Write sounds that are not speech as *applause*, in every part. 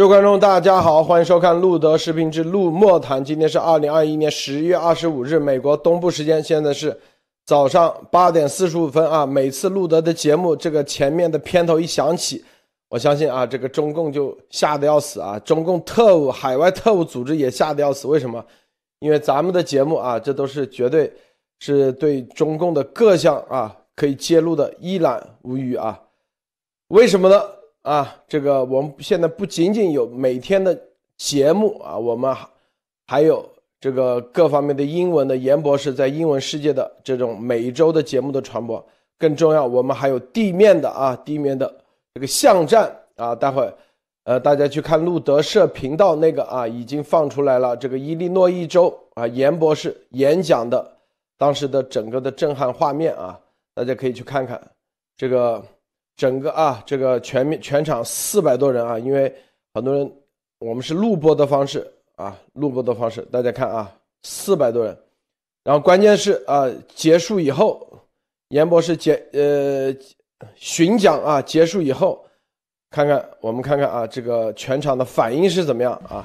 各位观众，大家好，欢迎收看路德视频之路莫谈。今天是二零二一年十月二十五日，美国东部时间，现在是早上八点四十五分啊。每次路德的节目，这个前面的片头一响起，我相信啊，这个中共就吓得要死啊，中共特务、海外特务组织也吓得要死。为什么？因为咱们的节目啊，这都是绝对是对中共的各项啊可以揭露的一览无余啊。为什么呢？啊，这个我们现在不仅仅有每天的节目啊，我们还有这个各方面的英文的严博士在英文世界的这种每周的节目的传播。更重要，我们还有地面的啊，地面的这个巷战啊。待会呃，大家去看路德社频道那个啊，已经放出来了。这个伊利诺伊州啊，严博士演讲的当时的整个的震撼画面啊，大家可以去看看这个。整个啊，这个全面全场四百多人啊，因为很多人我们是录播的方式啊，录播的方式，大家看啊，四百多人。然后关键是啊，结束以后，严博士结呃巡讲啊，结束以后，看看我们看看啊，这个全场的反应是怎么样啊？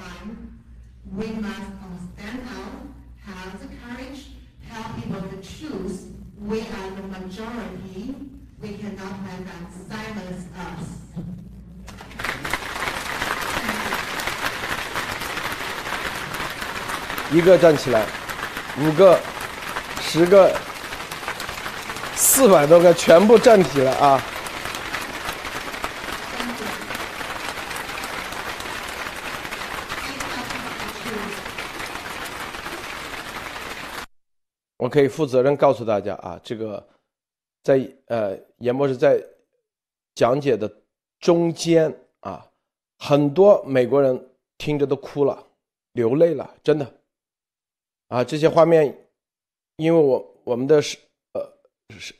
一个站起来，五个、十个、四百多个全部站起了啊！我可以负责任告诉大家啊，这个在呃严博士在讲解的中间啊，很多美国人听着都哭了，流泪了，真的。啊，这些画面，因为我我们的是呃是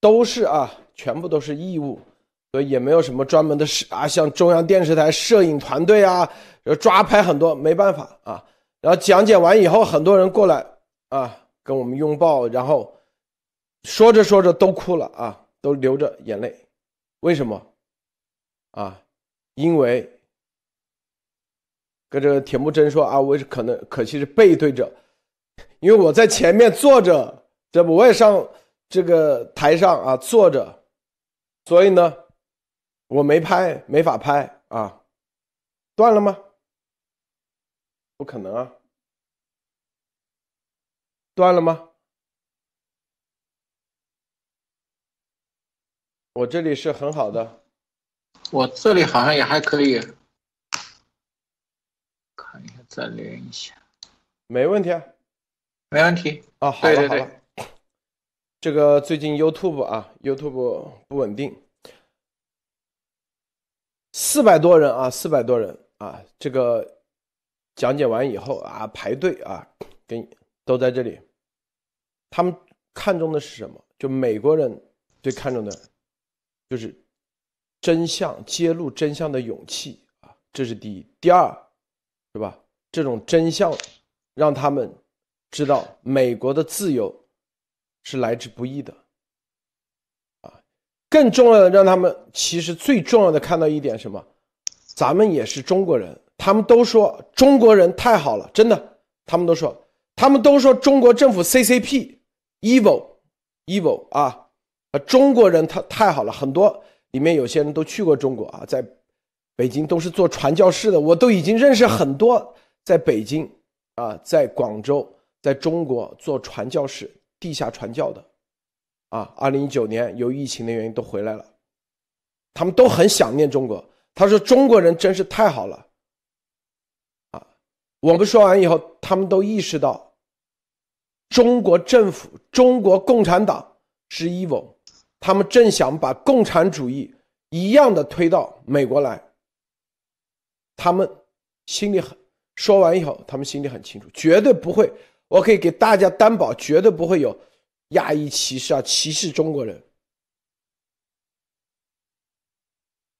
都是啊，全部都是义务，所以也没有什么专门的摄啊，像中央电视台摄影团队啊，抓拍很多，没办法啊。然后讲解完以后，很多人过来啊，跟我们拥抱，然后说着说着都哭了啊，都流着眼泪。为什么？啊，因为跟这个铁木真说啊，我是可能可惜是背对着。因为我在前面坐着，这不我也上这个台上啊坐着，所以呢，我没拍，没法拍啊，断了吗？不可能啊，断了吗？我这里是很好的，我这里好像也还可以，看一下再连一下，没问题啊。没问题啊，好了好了，这个最近 YouTube 啊，YouTube 不稳定，四百多人啊，四百多人啊，这个讲解完以后啊，排队啊，跟都在这里，他们看中的是什么？就美国人最看重的，就是真相揭露真相的勇气啊，这是第一。第二，是吧？这种真相让他们。知道美国的自由是来之不易的，啊，更重要的让他们其实最重要的看到一点什么？咱们也是中国人，他们都说中国人太好了，真的，他们都说，他们都说中国政府 CCP evil evil 啊啊，中国人他太好了，很多里面有些人都去过中国啊，在北京都是做传教士的，我都已经认识很多在北京啊，在广州。在中国做传教士、地下传教的，啊，二零一九年由疫情的原因都回来了，他们都很想念中国。他说：“中国人真是太好了。”啊，我们说完以后，他们都意识到，中国政府、中国共产党是 evil，他们正想把共产主义一样的推到美国来。他们心里很说完以后，他们心里很清楚，绝对不会。我可以给大家担保，绝对不会有亚裔歧视啊，歧视中国人。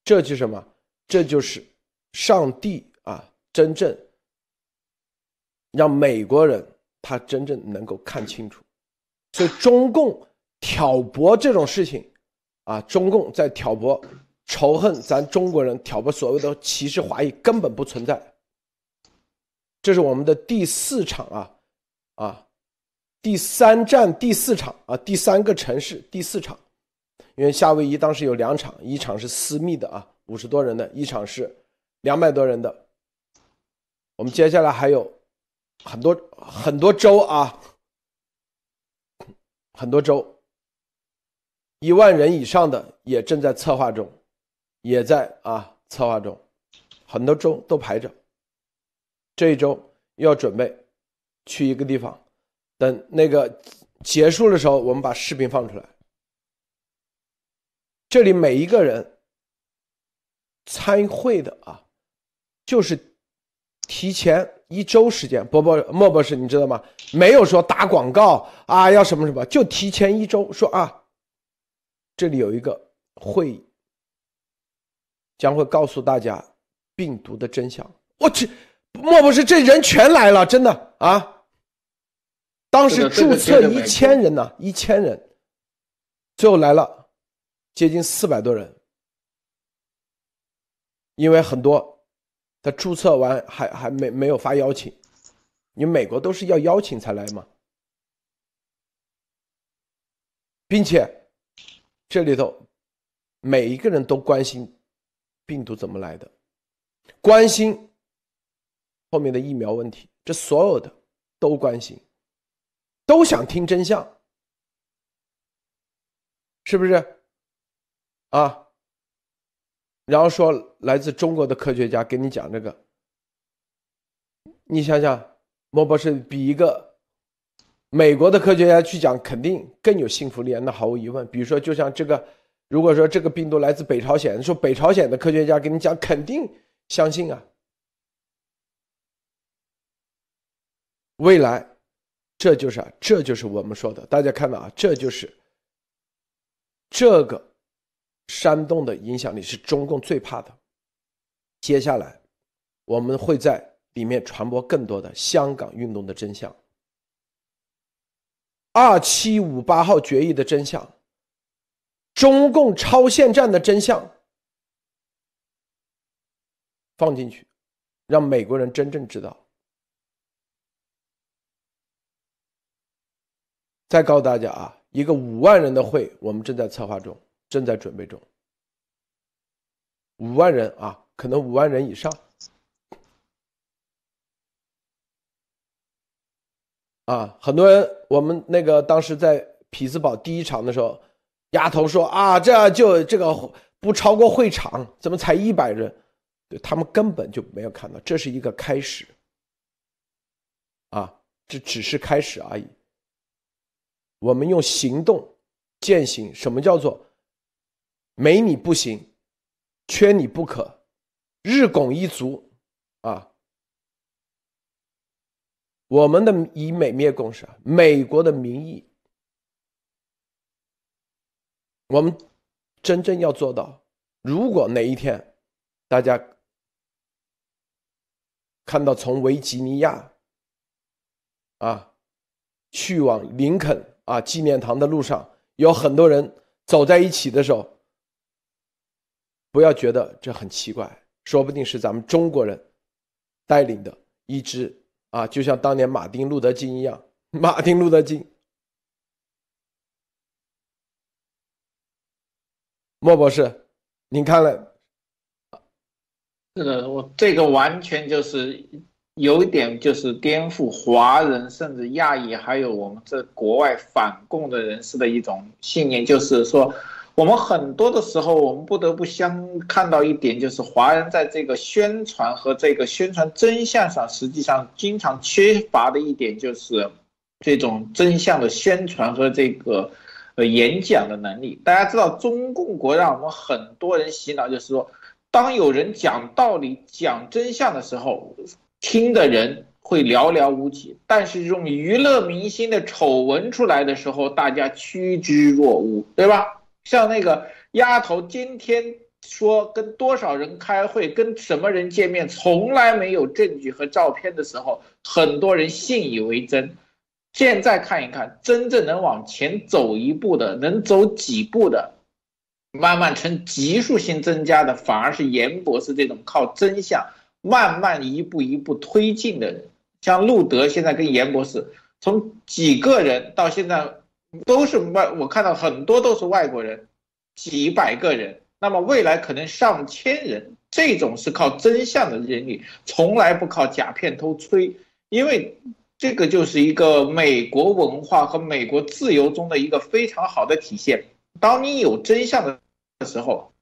这就是什么？这就是上帝啊，真正让美国人他真正能够看清楚。所以中共挑拨这种事情啊，中共在挑拨仇恨咱中国人，挑拨所谓的歧视华裔根本不存在。这是我们的第四场啊，啊，第三站第四场啊，第三个城市第四场，因为夏威夷当时有两场，一场是私密的啊，五十多人的，一场是两百多人的。我们接下来还有很多很多州啊，很多州，一万人以上的也正在策划中。也在啊策划中，很多州都排着。这一周要准备去一个地方，等那个结束的时候，我们把视频放出来。这里每一个人参会的啊，就是提前一周时间。波波莫博士，你知道吗？没有说打广告啊，要什么什么，就提前一周说啊，这里有一个会议。将会告诉大家病毒的真相。我去，莫不是这人全来了？真的啊！当时注册一千人呢，一千人，最后来了接近四百多人。因为很多他注册完还还没没有发邀请，你美国都是要邀请才来嘛，并且这里头每一个人都关心。病毒怎么来的？关心后面的疫苗问题，这所有的都关心，都想听真相，是不是？啊，然后说来自中国的科学家给你讲这个，你想想，莫博士比一个美国的科学家去讲，肯定更有信服力，那毫无疑问。比如说，就像这个。如果说这个病毒来自北朝鲜，说北朝鲜的科学家跟你讲，肯定相信啊。未来，这就是啊，这就是我们说的，大家看到啊，这就是这个煽动的影响力是中共最怕的。接下来，我们会在里面传播更多的香港运动的真相，二七五八号决议的真相。中共超限战的真相放进去，让美国人真正知道。再告诉大家啊，一个五万人的会，我们正在策划中，正在准备中。五万人啊，可能五万人以上。啊，很多人，我们那个当时在匹兹堡第一场的时候。丫头说：“啊，这就这个不超过会场，怎么才一百人？对他们根本就没有看到，这是一个开始。啊，这只是开始而已。我们用行动践行，什么叫做没你不行，缺你不可，日拱一卒啊！我们的以美灭共是美国的民意。”我们真正要做到，如果哪一天大家看到从维吉尼亚啊去往林肯啊纪念堂的路上有很多人走在一起的时候，不要觉得这很奇怪，说不定是咱们中国人带领的一支啊，就像当年马丁路德金一样，马丁路德金。莫博士，您看了？是的，我这个完全就是有一点就是颠覆华人甚至亚裔还有我们这国外反共的人士的一种信念，就是说，我们很多的时候我们不得不相看到一点，就是华人在这个宣传和这个宣传真相上，实际上经常缺乏的一点就是这种真相的宣传和这个。呃，演讲的能力，大家知道，中共国让我们很多人洗脑，就是说，当有人讲道理、讲真相的时候，听的人会寥寥无几；但是这种娱乐明星的丑闻出来的时候，大家趋之若鹜，对吧？像那个丫头今天说跟多少人开会、跟什么人见面，从来没有证据和照片的时候，很多人信以为真。现在看一看，真正能往前走一步的，能走几步的，慢慢呈急速性增加的，反而是严博士这种靠真相慢慢一步一步推进的人。像路德现在跟严博士，从几个人到现在都是外，我看到很多都是外国人，几百个人，那么未来可能上千人。这种是靠真相的人力，从来不靠假片偷吹，因为这个就是一个美国文化和美国自由中的一个非常好的体现。当你有真相的时候，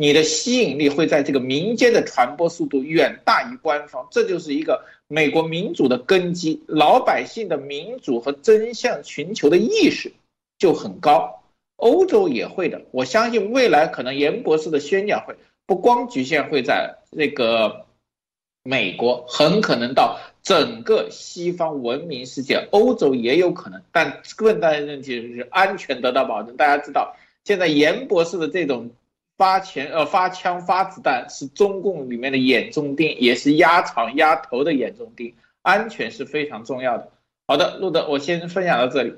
你的吸引力会在这个民间的传播速度远大于官方，这就是一个美国民主的根基，老百姓的民主和真相寻求的意识就很高。欧洲也会的，我相信未来可能严博士的宣讲会。不光局限会在那个美国，很可能到整个西方文明世界，欧洲也有可能。但问大的问题就是安全得到保证。大家知道，现在严博士的这种发钱、呃发枪、发子弹是中共里面的眼中钉，也是压场压头的眼中钉。安全是非常重要的。好的，路德，我先分享到这里。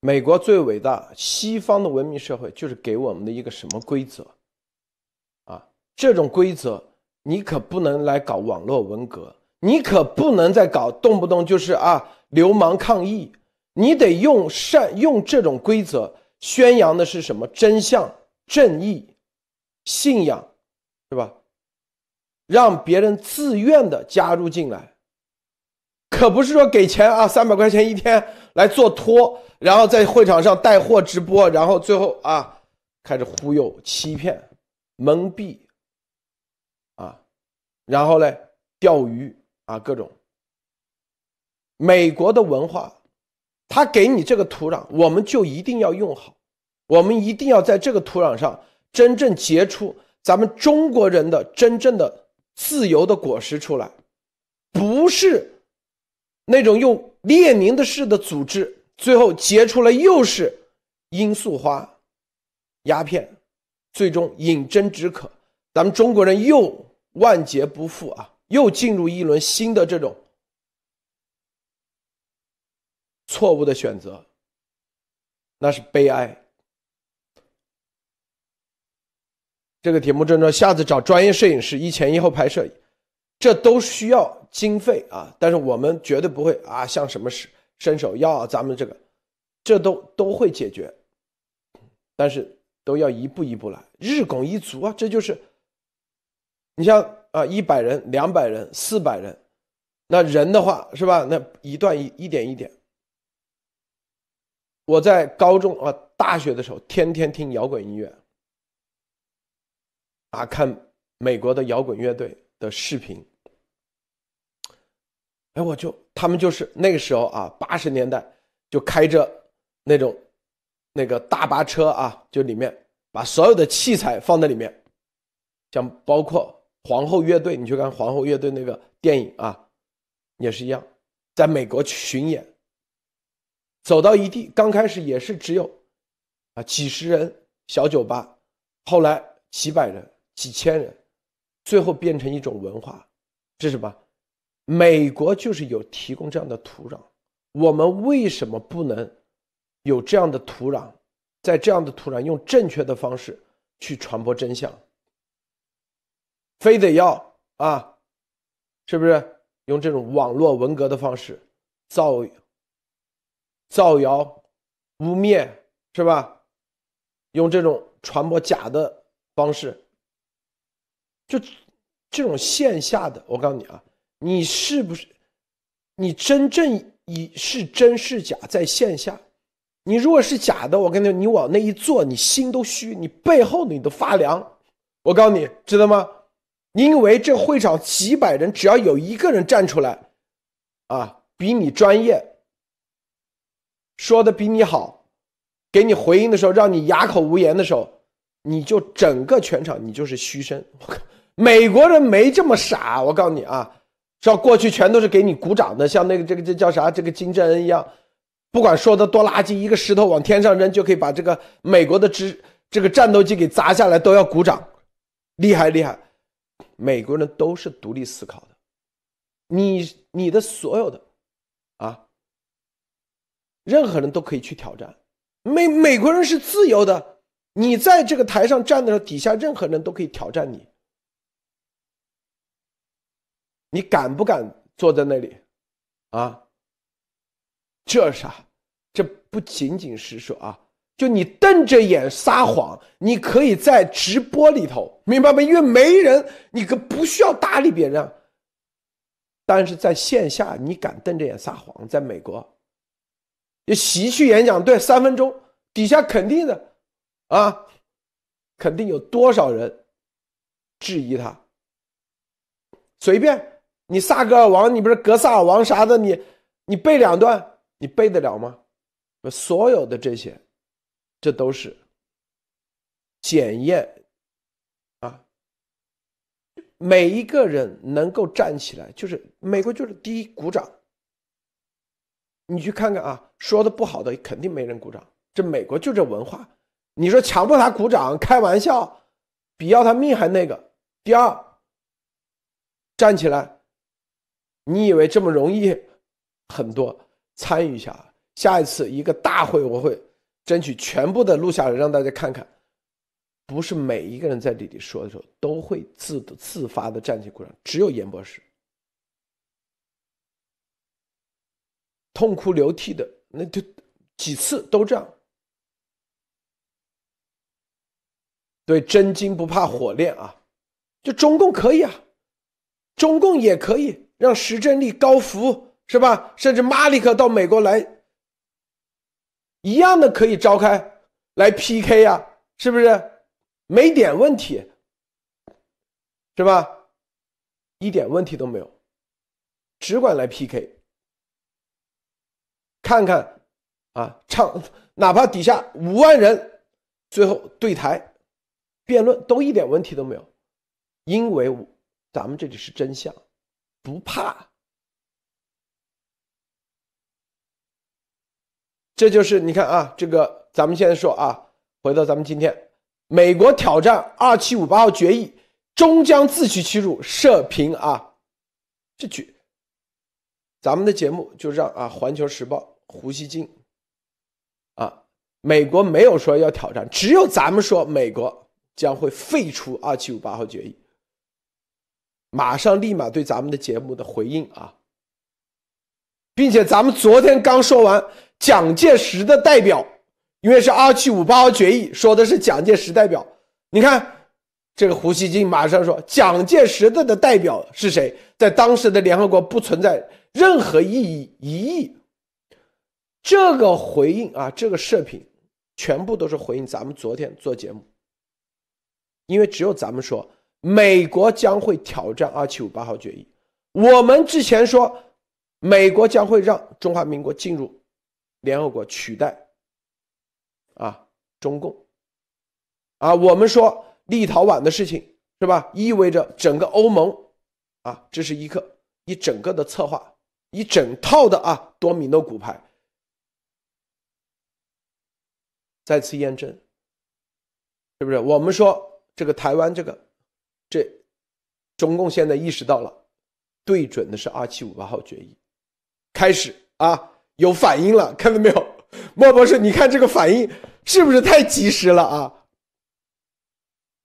美国最伟大，西方的文明社会就是给我们的一个什么规则？啊这种规则，你可不能来搞网络文革，你可不能再搞动不动就是啊流氓抗议，你得用善用这种规则，宣扬的是什么真相、正义、信仰，是吧？让别人自愿的加入进来，可不是说给钱啊三百块钱一天来做托，然后在会场上带货直播，然后最后啊开始忽悠、欺骗、蒙蔽啊。然后呢，钓鱼啊，各种。美国的文化，他给你这个土壤，我们就一定要用好，我们一定要在这个土壤上真正结出咱们中国人的真正的自由的果实出来，不是那种用列宁的式的组织，最后结出来又是罂粟花、鸦片，最终饮鸩止渴，咱们中国人又。万劫不复啊！又进入一轮新的这种错误的选择，那是悲哀。这个题目正说，下次找专业摄影师一前一后拍摄，这都需要经费啊！但是我们绝对不会啊，像什么伸伸手要咱们这个，这都都会解决，但是都要一步一步来，日拱一卒啊！这就是。你像啊，一百人、两百人、四百人，那人的话是吧？那一段一一点一点。我在高中啊、大学的时候，天天听摇滚音乐，啊，看美国的摇滚乐队的视频。哎，我就他们就是那个时候啊，八十年代就开着那种那个大巴车啊，就里面把所有的器材放在里面，像包括。皇后乐队，你去看皇后乐队那个电影啊，也是一样，在美国巡演，走到一地，刚开始也是只有啊几十人小酒吧，后来几百人、几千人，最后变成一种文化，是什么？美国就是有提供这样的土壤，我们为什么不能有这样的土壤，在这样的土壤用正确的方式去传播真相？非得要啊，是不是用这种网络文革的方式造造谣、污蔑，是吧？用这种传播假的方式，就这种线下的，我告诉你啊，你是不是你真正以是真是假在线下？你如果是假的，我跟你说你往那一坐，你心都虚，你背后你都发凉。我告诉你，知道吗？因为这会场几百人，只要有一个人站出来，啊，比你专业，说的比你好，给你回应的时候，让你哑口无言的时候，你就整个全场你就是嘘声。我靠，美国人没这么傻，我告诉你啊，说过去全都是给你鼓掌的，像那个这个这叫啥，这个金正恩一样，不管说的多垃圾，一个石头往天上扔就可以把这个美国的支这个战斗机给砸下来，都要鼓掌，厉害厉害。美国人都是独立思考的，你你的所有的，啊，任何人都可以去挑战。美美国人是自由的，你在这个台上站的时候，底下任何人都可以挑战你，你敢不敢坐在那里？啊，这啥？这不仅仅是说啊，就你瞪着眼撒谎，你可以在直播里头，明白吗？因为没人，你可不需要搭理别人。但是在线下，你敢瞪着眼撒谎？在美国，你喜剧演讲对三分钟，底下肯定的。啊，肯定有多少人质疑他？随便你萨格尔王，你不是格萨尔王啥的，你你背两段，你背得了吗？所有的这些，这都是检验啊。每一个人能够站起来，就是美国就是第一鼓掌。你去看看啊，说的不好的肯定没人鼓掌。这美国就这文化。你说强迫他鼓掌，开玩笑，比要他命还那个。第二，站起来，你以为这么容易？很多参与一下，下一次一个大会，我会争取全部的录下来，让大家看看。不是每一个人在这里说的时候都会自自发的站起鼓掌，只有严博士痛哭流涕的，那就几次都这样。对，真金不怕火炼啊！就中共可以啊，中共也可以让石正丽、高福是吧？甚至马里克到美国来，一样的可以召开来 PK 呀，是不是？没点问题，是吧？一点问题都没有，只管来 PK，看看啊，唱哪怕底下五万人，最后对台。辩论都一点问题都没有，因为咱们这里是真相，不怕。这就是你看啊，这个咱们现在说啊，回到咱们今天，美国挑战二七五八号决议，终将自取其辱。社评啊，这句，咱们的节目就让啊，《环球时报》胡锡进啊，美国没有说要挑战，只有咱们说美国。将会废除二七五八号决议，马上立马对咱们的节目的回应啊，并且咱们昨天刚说完蒋介石的代表，因为是二七五八号决议，说的是蒋介石代表。你看这个胡锡进马上说，蒋介石的的代表是谁？在当时的联合国不存在任何意义疑义。这个回应啊，这个视频全部都是回应咱们昨天做节目。因为只有咱们说美国将会挑战二七五八号决议，我们之前说美国将会让中华民国进入联合国取代啊中共，啊我们说立陶宛的事情是吧？意味着整个欧盟啊，这是一个一整个的策划，一整套的啊多米诺骨牌，再次验证，是不是？我们说。这个台湾，这个，这，中共现在意识到了，对准的是二七五八号决议，开始啊有反应了，看到没有？*laughs* 莫博士，你看这个反应是不是太及时了啊？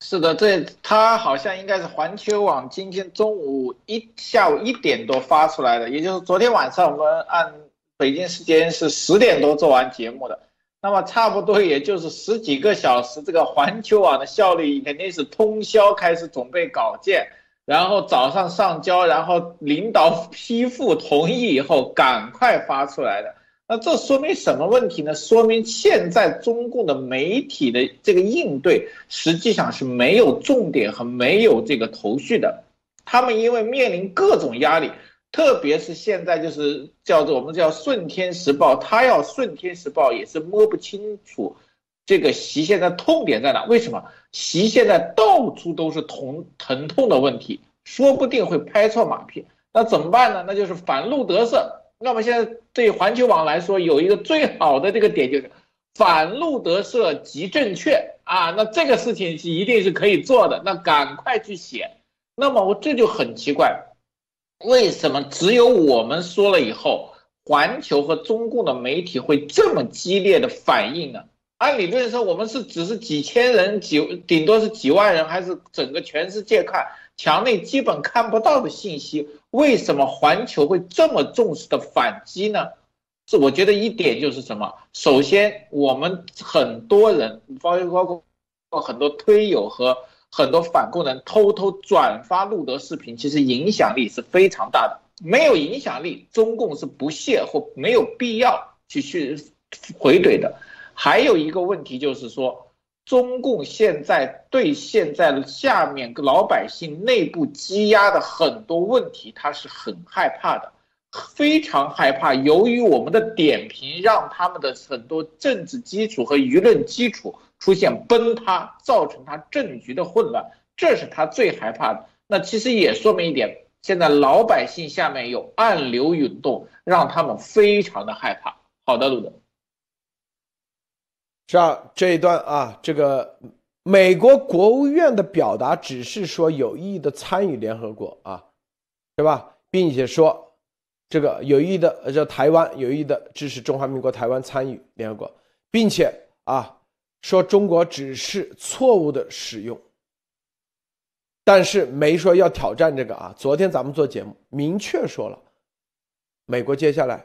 是的，这他好像应该是环球网今天中午一下午一点多发出来的，也就是昨天晚上我们按北京时间是十点多做完节目的。那么差不多也就是十几个小时，这个环球网的效率肯定是通宵开始准备稿件，然后早上上交，然后领导批复同意以后赶快发出来的。那这说明什么问题呢？说明现在中共的媒体的这个应对实际上是没有重点和没有这个头绪的，他们因为面临各种压力。特别是现在，就是叫做我们叫《顺天时报》，他要《顺天时报》也是摸不清楚这个习现在痛点在哪？为什么习现在到处都是疼疼痛的问题，说不定会拍错马屁。那怎么办呢？那就是反路得色。那么现在对环球网来说，有一个最好的这个点就是反路得色即正确啊。那这个事情是一定是可以做的，那赶快去写。那么我这就很奇怪。为什么只有我们说了以后，环球和中共的媒体会这么激烈的反应呢？按理论说，我们是只是几千人，几顶多是几万人，还是整个全世界看墙内基本看不到的信息，为什么环球会这么重视的反击呢？是我觉得一点就是什么？首先，我们很多人，包括包括很多推友和很多反共人偷偷转发路德视频，其实影响力是非常大的。没有影响力，中共是不屑或没有必要去去回怼的。还有一个问题就是说，中共现在对现在下面老百姓内部积压的很多问题，他是很害怕的。非常害怕，由于我们的点评，让他们的很多政治基础和舆论基础出现崩塌，造成他政局的混乱，这是他最害怕的。那其实也说明一点，现在老百姓下面有暗流涌动，让他们非常的害怕。好的，鲁德，是啊，这一段啊，这个美国国务院的表达只是说有意的参与联合国啊，对吧，并且说。这个有意的，呃，叫台湾有意的支持中华民国台湾参与联合国，并且啊，说中国只是错误的使用，但是没说要挑战这个啊。昨天咱们做节目明确说了，美国接下来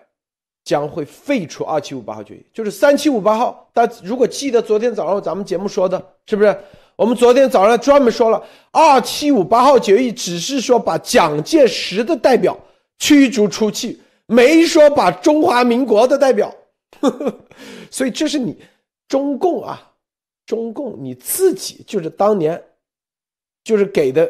将会废除二七五八号决议，就是三七五八号。大家如果记得昨天早上咱们节目说的，是不是？我们昨天早上专门说了，二七五八号决议只是说把蒋介石的代表。驱逐出去，没说把中华民国的代表，呵 *laughs* 呵所以这是你中共啊，中共你自己就是当年就是给的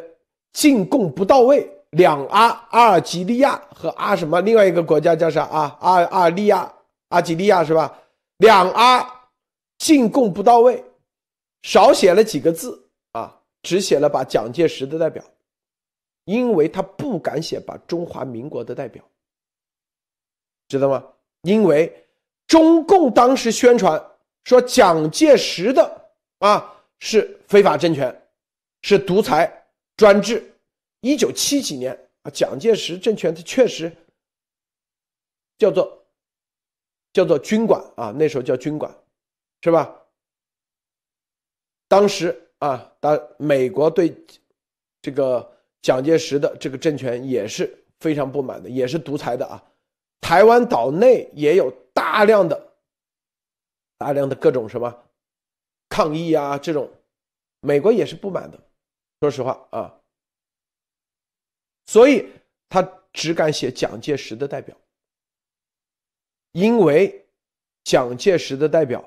进贡不到位，两阿阿尔及利亚和阿什么另外一个国家叫啥啊？阿阿尔利亚阿吉利亚是吧？两阿进贡不到位，少写了几个字啊，只写了把蒋介石的代表。因为他不敢写把中华民国的代表，知道吗？因为中共当时宣传说蒋介石的啊是非法政权，是独裁专制。一九七几年啊，蒋介石政权它确实叫做叫做军管啊，那时候叫军管，是吧？当时啊，当美国对这个。蒋介石的这个政权也是非常不满的，也是独裁的啊。台湾岛内也有大量的、大量的各种什么抗议啊，这种美国也是不满的。说实话啊，所以他只敢写蒋介石的代表，因为蒋介石的代表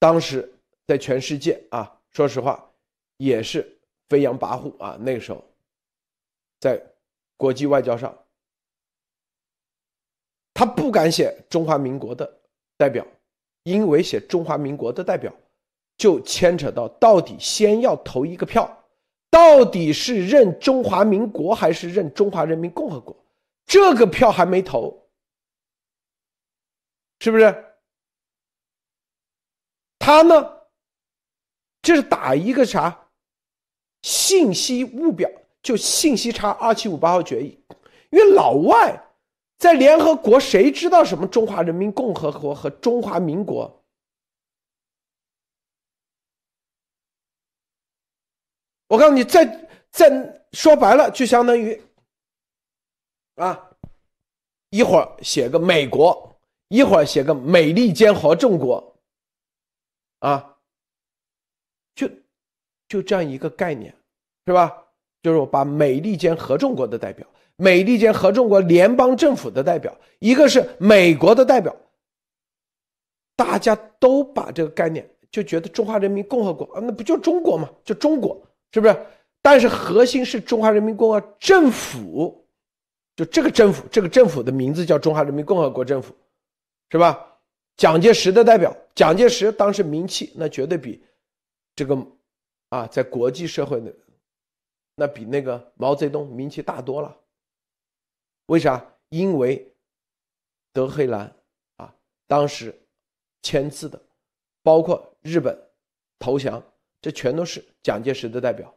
当时在全世界啊，说实话也是飞扬跋扈啊，那个时候。在国际外交上，他不敢写中华民国的代表，因为写中华民国的代表，就牵扯到到底先要投一个票，到底是认中华民国还是认中华人民共和国，这个票还没投，是不是？他呢，这是打一个啥信息误表。就信息差，二七五八号决议，因为老外在联合国，谁知道什么中华人民共和国和中华民国？我告诉你，在在说白了，就相当于啊，一会儿写个美国，一会儿写个美利坚合众国，啊，就就这样一个概念，是吧？就是我把美利坚合众国的代表，美利坚合众国联邦政府的代表，一个是美国的代表，大家都把这个概念就觉得中华人民共和国啊，那不就中国吗？就中国是不是？但是核心是中华人民共和国政府，就这个政府，这个政府的名字叫中华人民共和国政府，是吧？蒋介石的代表，蒋介石当时名气那绝对比这个啊，在国际社会的。那比那个毛泽东名气大多了，为啥？因为德黑兰啊，当时签字的，包括日本投降，这全都是蒋介石的代表，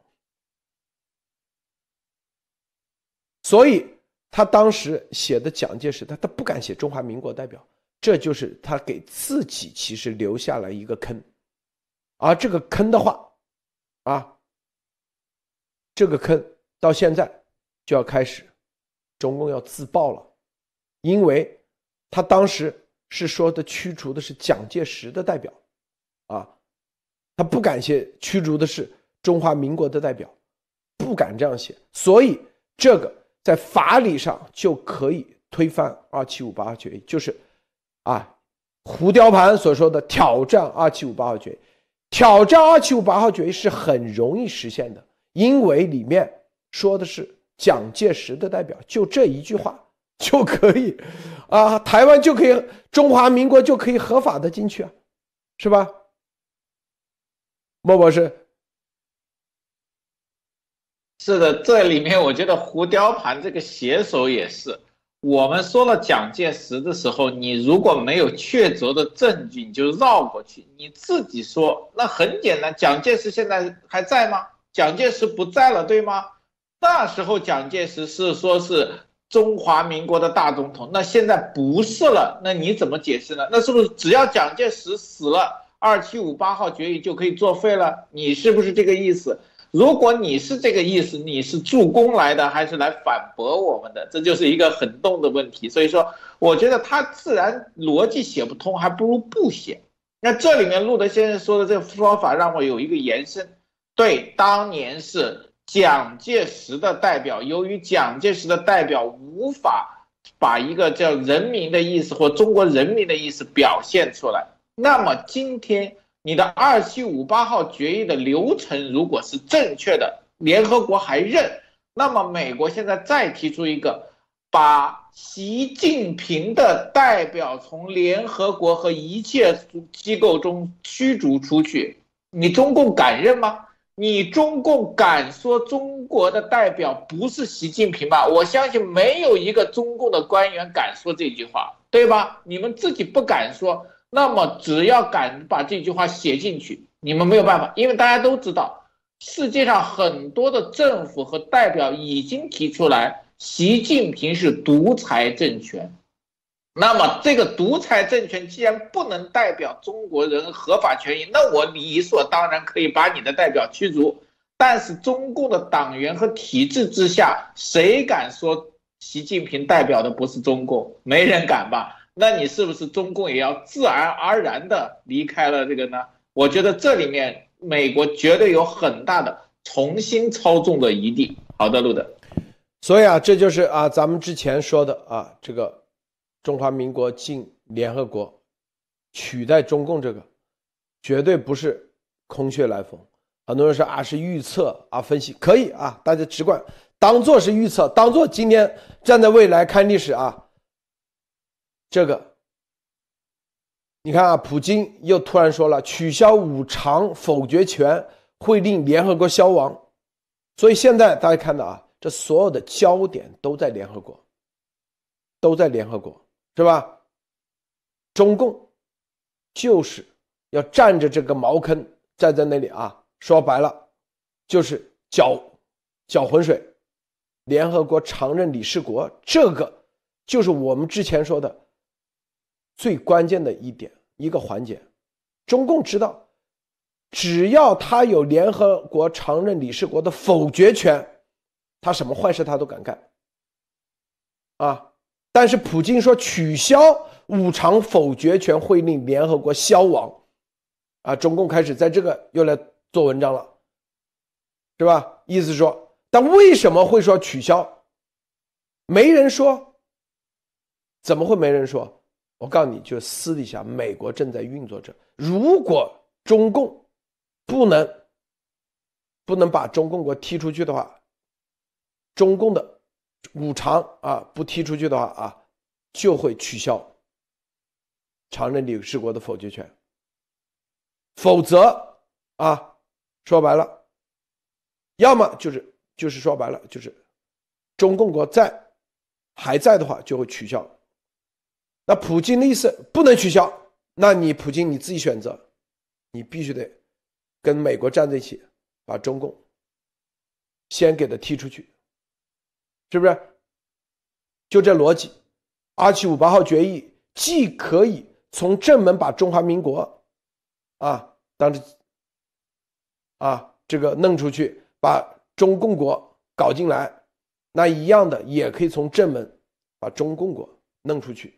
所以他当时写的蒋介石，他他不敢写中华民国代表，这就是他给自己其实留下了一个坑，而这个坑的话，啊，这个坑到现在就要开始，中共要自爆了，因为他当时是说的驱逐的是蒋介石的代表，啊，他不敢写驱逐的是中华民国的代表，不敢这样写，所以这个在法理上就可以推翻二七五八号决议，就是。啊，胡雕盘所说的挑战二七五八号决议，挑战二七五八号决议是很容易实现的，因为里面说的是蒋介石的代表，就这一句话 *laughs* 就可以，啊，台湾就可以，中华民国就可以合法的进去啊，是吧？莫博士，是的，这里面我觉得胡雕盘这个写手也是。我们说了蒋介石的时候，你如果没有确凿的证据，你就绕过去。你自己说，那很简单，蒋介石现在还在吗？蒋介石不在了，对吗？那时候蒋介石是说是中华民国的大总统，那现在不是了，那你怎么解释呢？那是不是只要蒋介石死了，二七五八号决议就可以作废了？你是不是这个意思？如果你是这个意思，你是助攻来的还是来反驳我们的？这就是一个很动的问题。所以说，我觉得他自然逻辑写不通，还不如不写。那这里面路德先生说的这个说法让我有一个延伸。对，当年是蒋介石的代表，由于蒋介石的代表无法把一个叫人民的意思或中国人民的意思表现出来，那么今天。你的二七五八号决议的流程如果是正确的，联合国还认，那么美国现在再提出一个，把习近平的代表从联合国和一切机构中驱逐出去，你中共敢认吗？你中共敢说中国的代表不是习近平吗？我相信没有一个中共的官员敢说这句话，对吧？你们自己不敢说。那么，只要敢把这句话写进去，你们没有办法，因为大家都知道，世界上很多的政府和代表已经提出来，习近平是独裁政权。那么，这个独裁政权既然不能代表中国人合法权益，那我理所当然可以把你的代表驱逐。但是，中共的党员和体制之下，谁敢说习近平代表的不是中共？没人敢吧？那你是不是中共也要自然而然的离开了这个呢？我觉得这里面美国绝对有很大的重新操纵的余地。好的，路德。所以啊，这就是啊，咱们之前说的啊，这个中华民国进联合国，取代中共这个，绝对不是空穴来风。很多人说啊，是预测啊，分析可以啊，大家只管当做是预测，当做今天站在未来看历史啊。这个，你看啊，普京又突然说了，取消五常否决权会令联合国消亡，所以现在大家看到啊，这所有的焦点都在联合国，都在联合国，是吧？中共就是要占着这个茅坑，站在那里啊，说白了就是搅搅浑水。联合国常任理事国，这个就是我们之前说的。最关键的一点，一个环节，中共知道，只要他有联合国常任理事国的否决权，他什么坏事他都敢干。啊，但是普京说取消五常否决权会令联合国消亡，啊，中共开始在这个又来做文章了，是吧？意思说，但为什么会说取消？没人说，怎么会没人说？我告诉你，就私底下，美国正在运作着。如果中共不能不能把中共国踢出去的话，中共的五常啊不踢出去的话啊，就会取消常任理事国的否决权。否则啊，说白了，要么就是就是说白了，就是中共国在还在的话，就会取消。那普京的意思不能取消，那你普京你自己选择，你必须得跟美国站在一起，把中共先给他踢出去，是不是？就这逻辑，二七五八号决议既可以从正门把中华民国，啊，当着，啊，这个弄出去，把中共国搞进来，那一样的也可以从正门把中共国弄出去，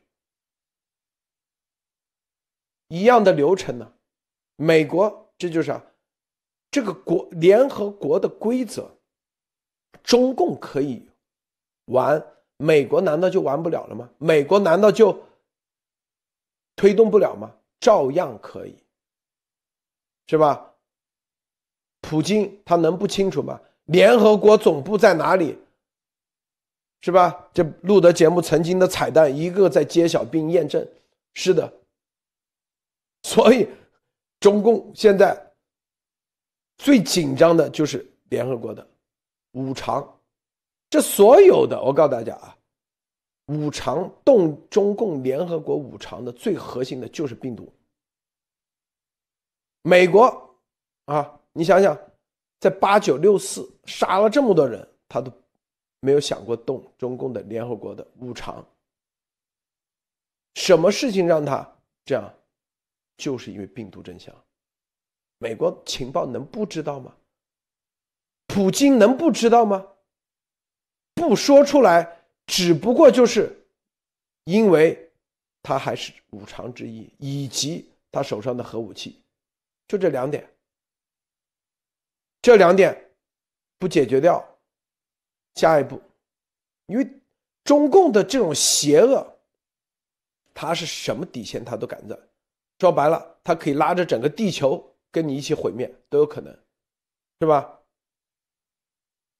一样的流程呢。美国这就是啊，这个国联合国的规则，中共可以玩，美国难道就玩不了了吗？美国难道就？推动不了吗？照样可以，是吧？普京他能不清楚吗？联合国总部在哪里？是吧？这录的节目曾经的彩蛋，一个在揭晓并验证，是的。所以，中共现在最紧张的就是联合国的五常，这所有的，我告诉大家啊。五常动中共联合国五常的最核心的就是病毒。美国啊，你想想，在八九六四杀了这么多人，他都没有想过动中共的联合国的五常。什么事情让他这样？就是因为病毒真相。美国情报能不知道吗？普京能不知道吗？不说出来。只不过就是，因为他还是五常之一，以及他手上的核武器，就这两点。这两点不解决掉，下一步，因为中共的这种邪恶，他是什么底线他都敢在。说白了，他可以拉着整个地球跟你一起毁灭都有可能，是吧？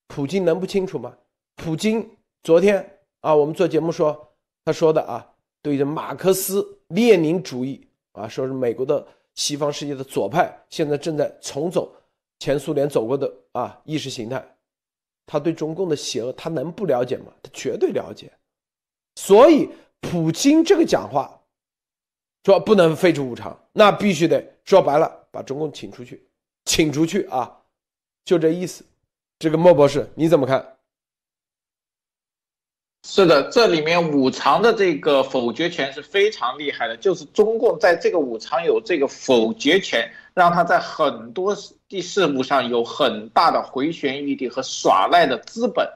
普京能不清楚吗？普京昨天。啊，我们做节目说，他说的啊，对着马克思列宁主义啊，说是美国的西方世界的左派现在正在重走前苏联走过的啊意识形态，他对中共的邪恶，他能不了解吗？他绝对了解。所以，普京这个讲话说不能废除五常，那必须得说白了，把中共请出去，请出去啊，就这意思。这个莫博士你怎么看？是的，这里面五常的这个否决权是非常厉害的，就是中共在这个五常有这个否决权，让他在很多地事务上有很大的回旋余地和耍赖的资本。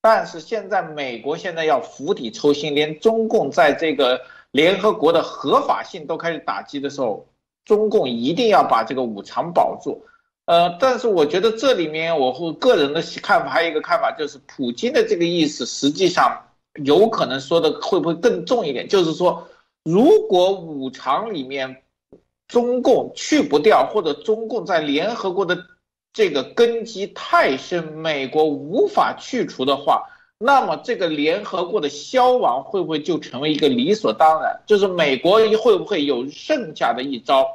但是现在美国现在要釜底抽薪，连中共在这个联合国的合法性都开始打击的时候，中共一定要把这个五常保住。呃，但是我觉得这里面我会个人的看法，还有一个看法就是普京的这个意思，实际上。有可能说的会不会更重一点？就是说，如果五常里面中共去不掉，或者中共在联合国的这个根基太深，美国无法去除的话，那么这个联合国的消亡会不会就成为一个理所当然？就是美国会不会有剩下的一招？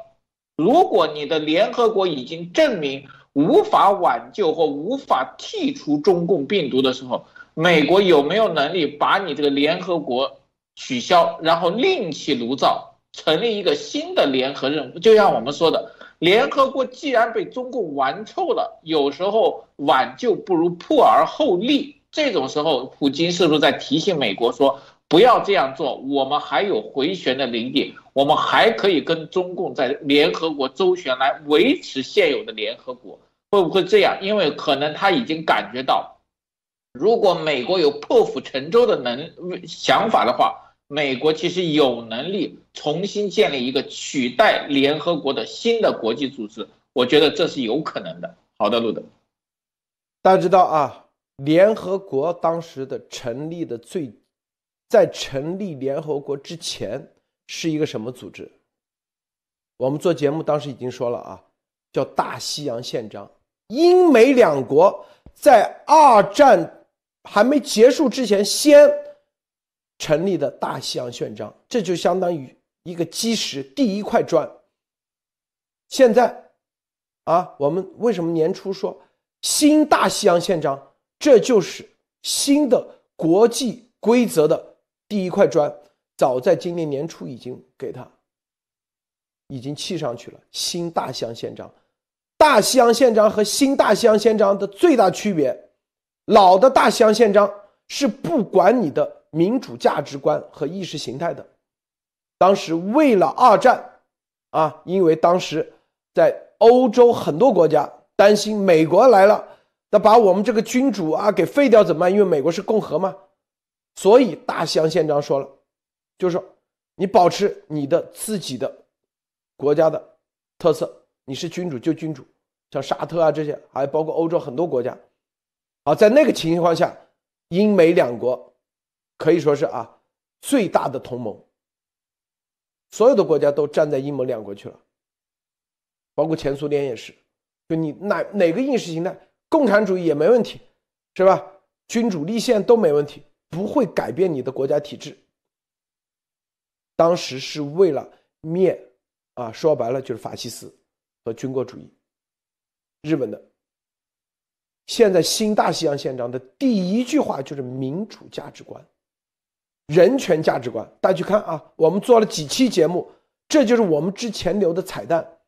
如果你的联合国已经证明无法挽救或无法剔除中共病毒的时候，美国有没有能力把你这个联合国取消，然后另起炉灶，成立一个新的联合任务？就像我们说的，联合国既然被中共玩臭了，有时候挽救不如破而后立。这种时候，普京是不是在提醒美国说，不要这样做？我们还有回旋的余地，我们还可以跟中共在联合国周旋，来维持现有的联合国。会不会这样？因为可能他已经感觉到。如果美国有破釜沉舟的能想法的话，美国其实有能力重新建立一个取代联合国的新的国际组织，我觉得这是有可能的。好的，路德，大家知道啊，联合国当时的成立的最，在成立联合国之前是一个什么组织？我们做节目当时已经说了啊，叫大西洋宪章，英美两国在二战。还没结束之前，先成立的大西洋宪章，这就相当于一个基石，第一块砖。现在，啊，我们为什么年初说新大西洋宪章？这就是新的国际规则的第一块砖。早在今年年初已经给他已经砌上去了。新大西洋宪章，大西洋宪章和新大西洋宪章的最大区别。老的大西洋宪章是不管你的民主价值观和意识形态的，当时为了二战，啊，因为当时在欧洲很多国家担心美国来了，那把我们这个君主啊给废掉怎么办？因为美国是共和嘛，所以大西洋宪章说了，就是说你保持你的自己的国家的特色，你是君主就君主，像沙特啊这些，还包括欧洲很多国家，好，在那个情况下，英美两国可以说是啊最大的同盟。所有的国家都站在英美两国去了，包括前苏联也是，就你哪哪个意识形态，共产主义也没问题，是吧？君主立宪都没问题，不会改变你的国家体制。当时是为了灭，啊，说白了就是法西斯和军国主义，日本的。现在新大西洋宪章的第一句话就是民主价值观。人权价值观，大家去看啊！我们做了几期节目，这就是我们之前留的彩蛋。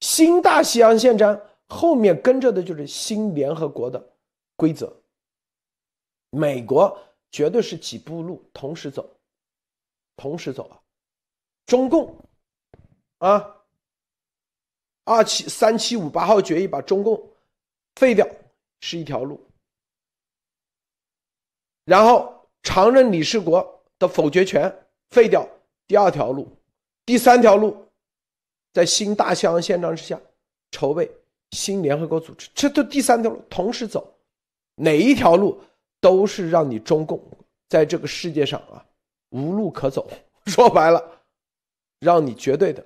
新大西洋宪章后面跟着的就是新联合国的规则。美国绝对是几步路同时走，同时走啊！中共啊，二七三七五八号决议把中共废掉是一条路，然后。常任理事国的否决权废掉，第二条路，第三条路，在新大西洋宪章之下筹备新联合国组织，这都第三条路同时走，哪一条路都是让你中共在这个世界上啊无路可走，说白了，让你绝对的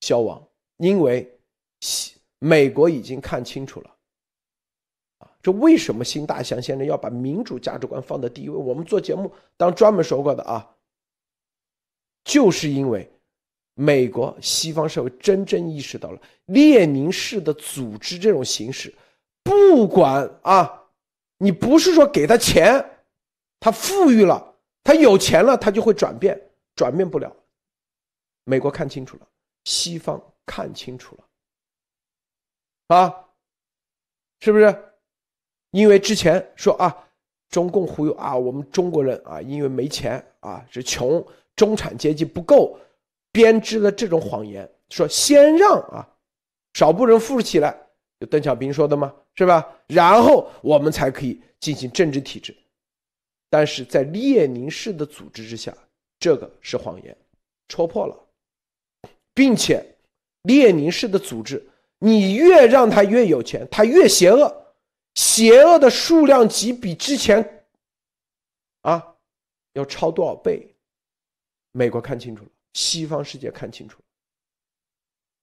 消亡，因为美国已经看清楚了。这为什么新大西洋现在要把民主价值观放在第一位？我们做节目当专门说过的啊，就是因为美国西方社会真正意识到了列宁式的组织这种形式，不管啊，你不是说给他钱，他富裕了，他有钱了，他就会转变，转变不了。美国看清楚了，西方看清楚了，啊，是不是？因为之前说啊，中共忽悠啊，我们中国人啊，因为没钱啊，是穷，中产阶级不够，编织了这种谎言，说先让啊少部分人富起来，就邓小平说的嘛，是吧？然后我们才可以进行政治体制。但是在列宁式的组织之下，这个是谎言，戳破了，并且列宁式的组织，你越让他越有钱，他越邪恶。邪恶的数量级比之前，啊，要超多少倍？美国看清楚了，西方世界看清楚了。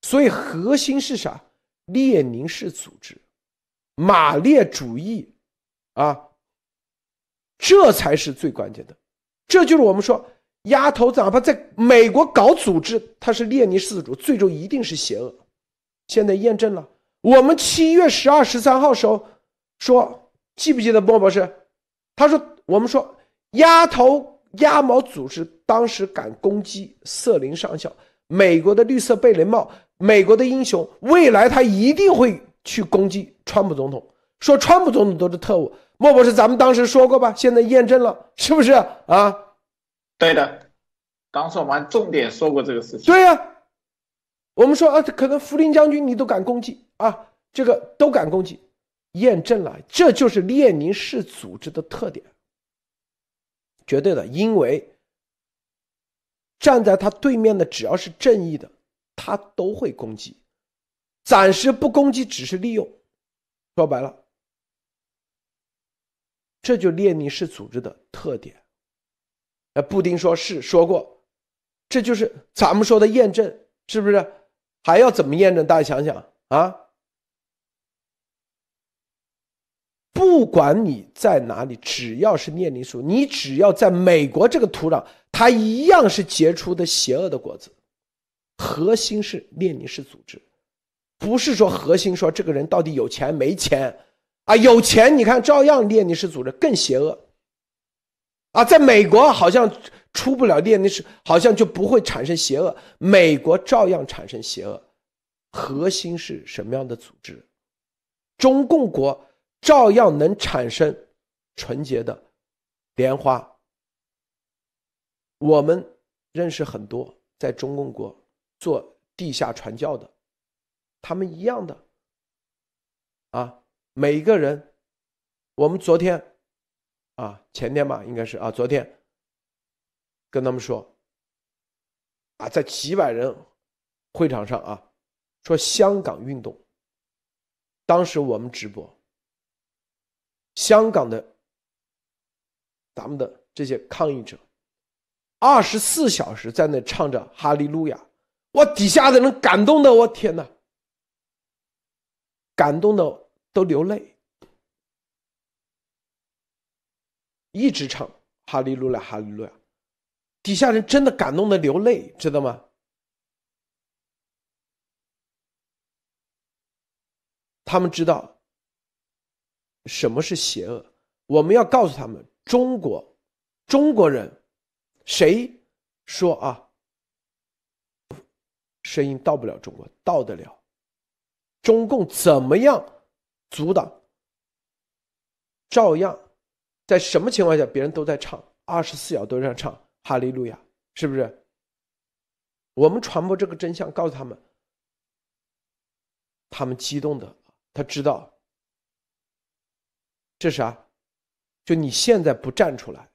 所以核心是啥？列宁式组织，马列主义，啊，这才是最关键的。这就是我们说，丫头哪怕在美国搞组织，它是列宁式组织，最终一定是邪恶。现在验证了，我们七月十二、十三号时候。说记不记得莫博士？他说：“我们说鸭头鸭毛组织当时敢攻击瑟林上校，美国的绿色贝雷帽，美国的英雄，未来他一定会去攻击川普总统。说川普总统都是特务。莫博士，咱们当时说过吧？现在验证了，是不是啊？对的，当时我们重点说过这个事情。对呀，我们说啊，可能福林将军你都敢攻击啊，这个都敢攻击。”验证了，这就是列宁式组织的特点，绝对的。因为站在他对面的只要是正义的，他都会攻击；暂时不攻击，只是利用。说白了，这就列宁式组织的特点。呃，布丁说是说过，这就是咱们说的验证，是不是？还要怎么验证？大家想想啊。不管你在哪里，只要是列宁书，你只要在美国这个土壤，它一样是结出的邪恶的果子。核心是列宁式组织，不是说核心说这个人到底有钱没钱啊？有钱你看照样列宁式组织更邪恶啊！在美国好像出不了列宁式，好像就不会产生邪恶，美国照样产生邪恶。核心是什么样的组织？中共国。照样能产生纯洁的莲花。我们认识很多在中共国做地下传教的，他们一样的啊，每一个人，我们昨天啊前天吧，应该是啊昨天跟他们说啊，在几百人会场上啊，说香港运动，当时我们直播，香港的咱们的这些抗议者。二十四小时在那唱着哈利路亚，我底下的人感动的，我天哪，感动的都流泪，一直唱哈利路亚，哈利路亚，底下人真的感动的流泪，知道吗？他们知道什么是邪恶，我们要告诉他们，中国，中国人。谁说啊？声音到不了中国，到得了。中共怎么样阻挡？照样，在什么情况下，别人都在唱，二十四小时都在唱哈利路亚，是不是？我们传播这个真相，告诉他们，他们激动的，他知道这啥？就你现在不站出来。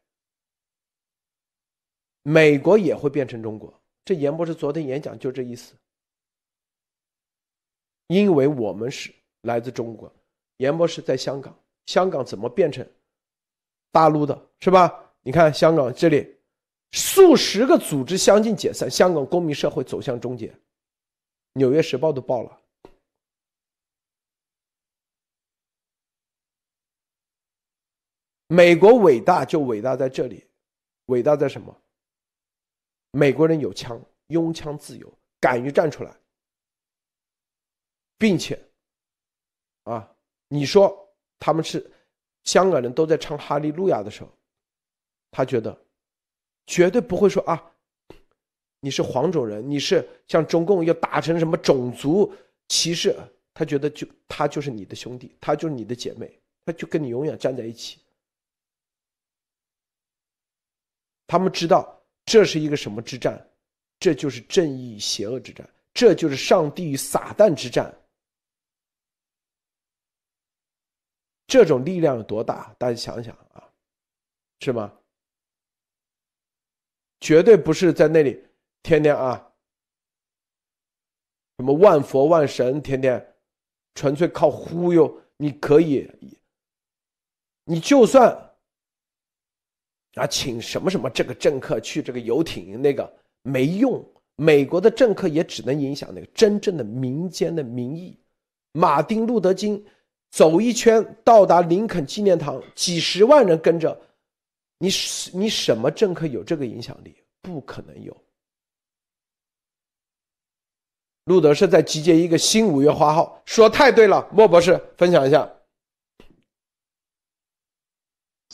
美国也会变成中国，这严博士昨天演讲就这意思。因为我们是来自中国，严博士在香港，香港怎么变成大陆的，是吧？你看香港这里，数十个组织相继解散，香港公民社会走向终结，《纽约时报》都报了。美国伟大就伟大在这里，伟大在什么？美国人有枪，拥枪自由，敢于站出来，并且，啊，你说他们是香港人都在唱哈利路亚的时候，他觉得绝对不会说啊，你是黄种人，你是像中共要打成什么种族歧视，他觉得就他就是你的兄弟，他就是你的姐妹，他就跟你永远站在一起。他们知道。这是一个什么之战？这就是正义与邪恶之战，这就是上帝与撒旦之战。这种力量有多大？大家想想啊，是吗？绝对不是在那里天天啊，什么万佛万神，天天纯粹靠忽悠。你可以，你就算。啊，请什么什么这个政客去这个游艇，那个没用。美国的政客也只能影响那个真正的民间的民意。马丁路德金走一圈到达林肯纪念堂，几十万人跟着。你你什么政客有这个影响力？不可能有。路德是在集结一个新五月花号，说太对了。莫博士分享一下。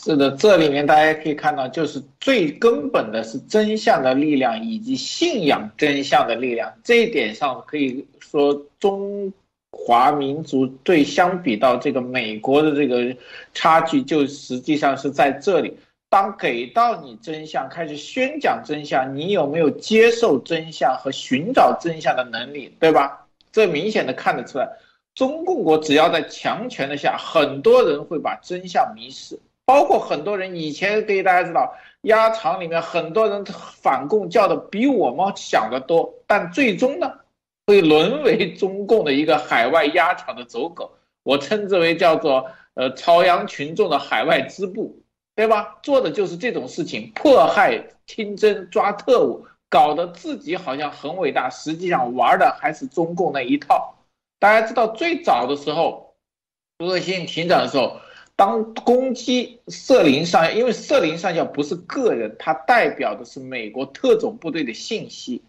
是的，这里面大家可以看到，就是最根本的是真相的力量以及信仰真相的力量。这一点上可以说，中华民族对相比到这个美国的这个差距，就实际上是在这里。当给到你真相，开始宣讲真相，你有没有接受真相和寻找真相的能力，对吧？这明显的看得出来，中共国只要在强权的下，很多人会把真相迷失。包括很多人以前给大家知道，鸭场里面很多人反共叫的比我们想的多，但最终呢，会沦为中共的一个海外鸭场的走狗。我称之为叫做呃朝阳群众的海外支部，对吧？做的就是这种事情，迫害、清真、抓特务，搞得自己好像很伟大，实际上玩的还是中共那一套。大家知道最早的时候，恶性庭长的时候。当攻击瑟林上校，因为瑟林上校不是个人，他代表的是美国特种部队的信息。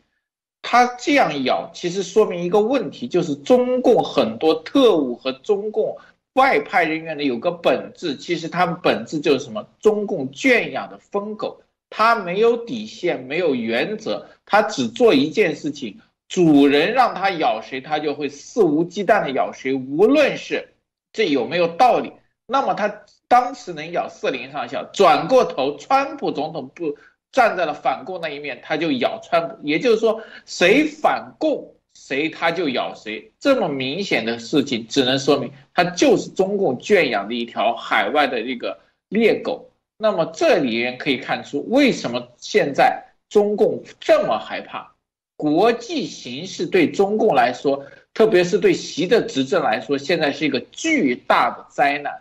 他这样咬，其实说明一个问题，就是中共很多特务和中共外派人员呢有个本质，其实他们本质就是什么？中共圈养的疯狗，他没有底线，没有原则，他只做一件事情：主人让他咬谁，他就会肆无忌惮的咬谁，无论是这有没有道理。那么他当时能咬瑟林上校，转过头，川普总统不站在了反共那一面，他就咬川普。也就是说，谁反共，谁他就咬谁。这么明显的事情，只能说明他就是中共圈养的一条海外的一个猎狗。那么这里面可以看出，为什么现在中共这么害怕？国际形势对中共来说，特别是对习的执政来说，现在是一个巨大的灾难。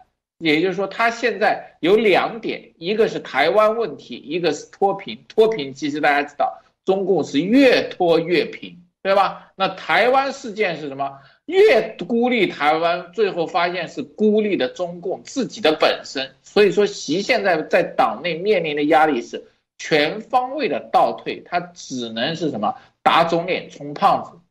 也就是说，他现在有两点，一个是台湾问题，一个是脱贫。脱贫其实大家知道，中共是越脱越贫，对吧？那台湾事件是什么？越孤立台湾，最后发现是孤立的中共自己的本身。所以说，习现在在党内面临的压力是全方位的倒退，他只能是什么？打肿脸充胖子。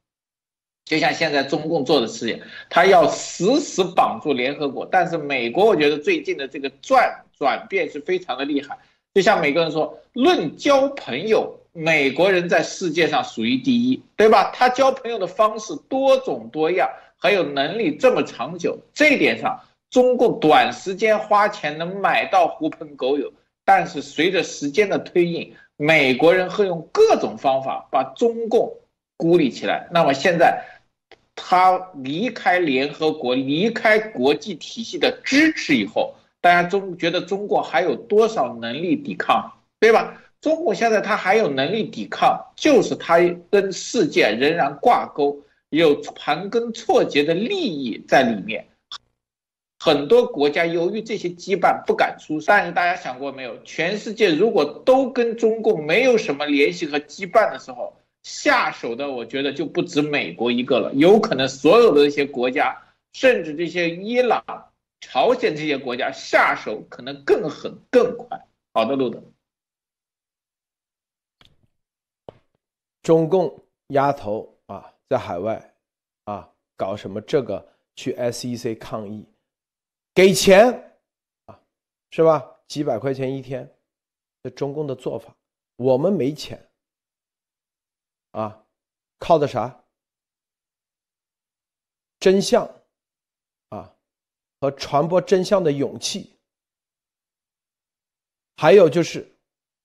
就像现在中共做的事情，他要死死绑住联合国。但是美国，我觉得最近的这个转转变是非常的厉害。就像每个人说，论交朋友，美国人在世界上属于第一，对吧？他交朋友的方式多种多样，还有能力这么长久，这一点上，中共短时间花钱能买到狐朋狗友。但是随着时间的推进，美国人会用各种方法把中共。孤立起来，那么现在他离开联合国、离开国际体系的支持以后，大家中觉得中国还有多少能力抵抗，对吧？中国现在他还有能力抵抗，就是他跟世界仍然挂钩，有盘根错节的利益在里面。很多国家由于这些羁绊不敢出，但是大家想过没有？全世界如果都跟中共没有什么联系和羁绊的时候，下手的，我觉得就不止美国一个了，有可能所有的一些国家，甚至这些伊朗、朝鲜这些国家下手可能更狠、更快。好的，路德，中共丫头啊，在海外啊搞什么这个去 SEC 抗议，给钱啊，是吧？几百块钱一天，这中共的做法，我们没钱。啊，靠的啥？真相，啊，和传播真相的勇气，还有就是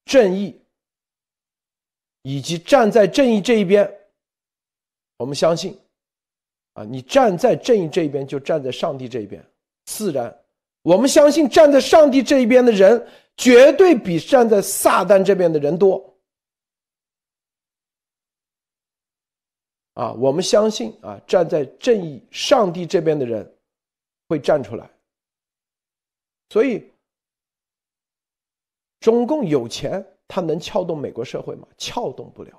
正义，以及站在正义这一边。我们相信，啊，你站在正义这一边，就站在上帝这一边，自然。我们相信，站在上帝这一边的人，绝对比站在撒旦这边的人多。啊，我们相信啊，站在正义、上帝这边的人会站出来。所以，中共有钱，他能撬动美国社会吗？撬动不了。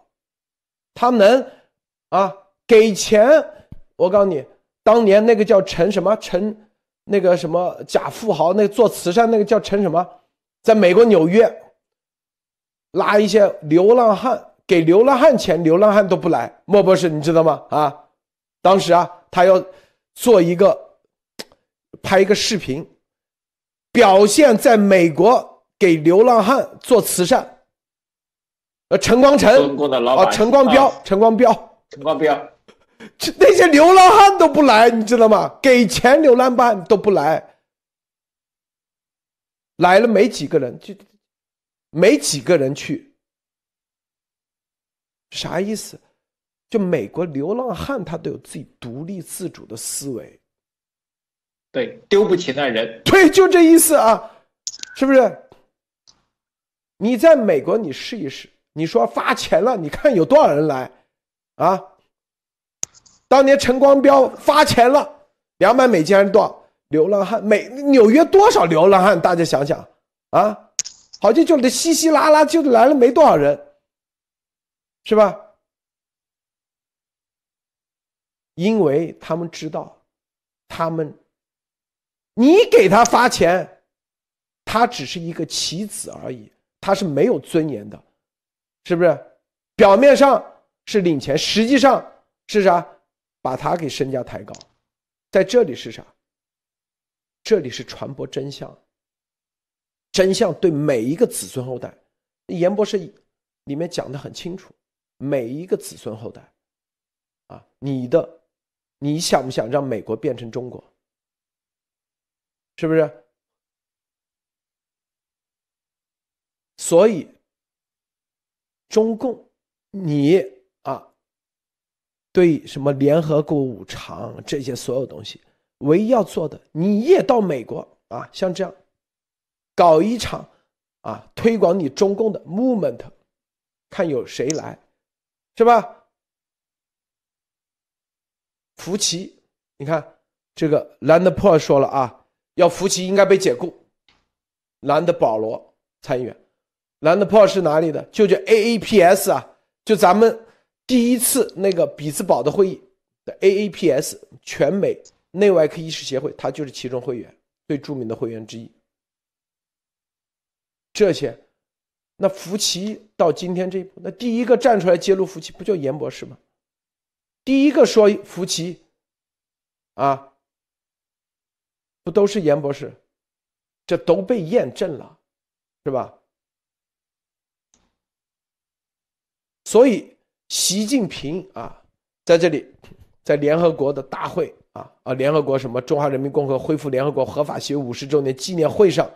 他能啊，给钱？我告诉你，当年那个叫陈什么陈，那个什么假富豪，那个做慈善那个叫陈什么，在美国纽约拉一些流浪汉。给流浪汉钱，流浪汉都不来。莫博士，你知道吗？啊，当时啊，他要做一个拍一个视频，表现在美国给流浪汉做慈善。呃，陈光诚啊，陈光标，陈光标，陈光标，这那些流浪汉都不来，你知道吗？给钱流浪汉都不来，来了没几个人，就没几个人去。啥意思？就美国流浪汉，他都有自己独立自主的思维。对，丢不起那人。对，就这意思啊，是不是？你在美国，你试一试，你说发钱了，你看有多少人来啊？当年陈光标发钱了，两百美金还是多少？流浪汉，美纽约多少流浪汉？大家想想啊，好像就这稀稀拉拉就来了没多少人。是吧？因为他们知道，他们，你给他发钱，他只是一个棋子而已，他是没有尊严的，是不是？表面上是领钱，实际上是啥？把他给身价抬高，在这里是啥？这里是传播真相，真相对每一个子孙后代，严博士里面讲的很清楚。每一个子孙后代，啊，你的，你想不想让美国变成中国？是不是？所以，中共，你啊，对什么联合国五常这些所有东西，唯一要做的，你也到美国啊，像这样搞一场啊，推广你中共的 movement，看有谁来，是吧？福奇，你看这个兰德珀说了啊，要福奇应该被解雇。兰德保罗参议员，兰德珀是哪里的？就叫 AAPS 啊，就咱们第一次那个比兹堡的会议的 AAPS 全美内外科医师协会，他就是其中会员，最著名的会员之一。这些，那福奇到今天这一步，那第一个站出来揭露福奇，不就严博士吗？第一个说福奇，啊，不都是严博士？这都被验证了，是吧？所以习近平啊，在这里，在联合国的大会啊啊，联合国什么中华人民共和国恢复联合国合法协议五十周年纪念会上，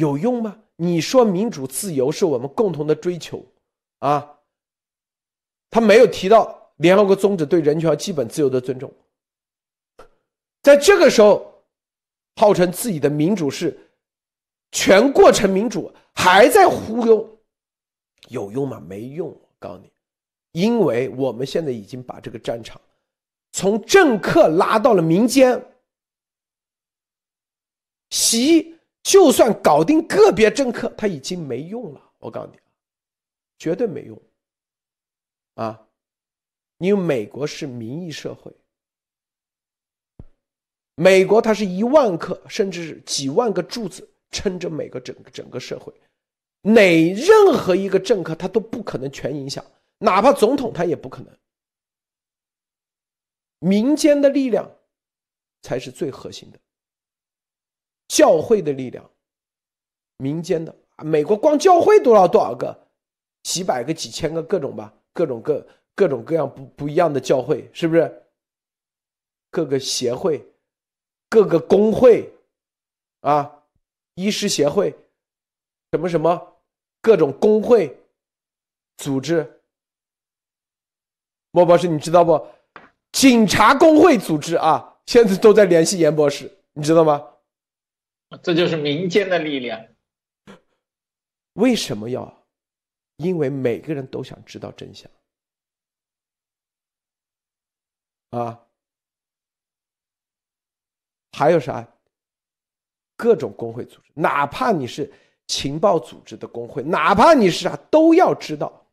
有用吗？你说民主自由是我们共同的追求啊，他没有提到。联合国宗旨对人权基本自由的尊重，在这个时候，号称自己的民主是全过程民主，还在忽悠，有用吗？没用。我告诉你，因为我们现在已经把这个战场从政客拉到了民间，习就算搞定个别政客，他已经没用了。我告诉你，绝对没用，啊。因为美国是民意社会，美国它是一万颗甚至是几万个柱子撑着每个整个整个社会，哪任何一个政客他都不可能全影响，哪怕总统他也不可能。民间的力量才是最核心的，教会的力量，民间的，美国光教会多少多少个，几百个几千个各种吧，各种各。各种各样不不一样的教会，是不是？各个协会、各个工会，啊，医师协会，什么什么，各种工会组织。莫博士，你知道不？警察工会组织啊，现在都在联系严博士，你知道吗？这就是民间的力量。为什么要？因为每个人都想知道真相。啊，还有啥？各种工会组织，哪怕你是情报组织的工会，哪怕你是啥，都要知道，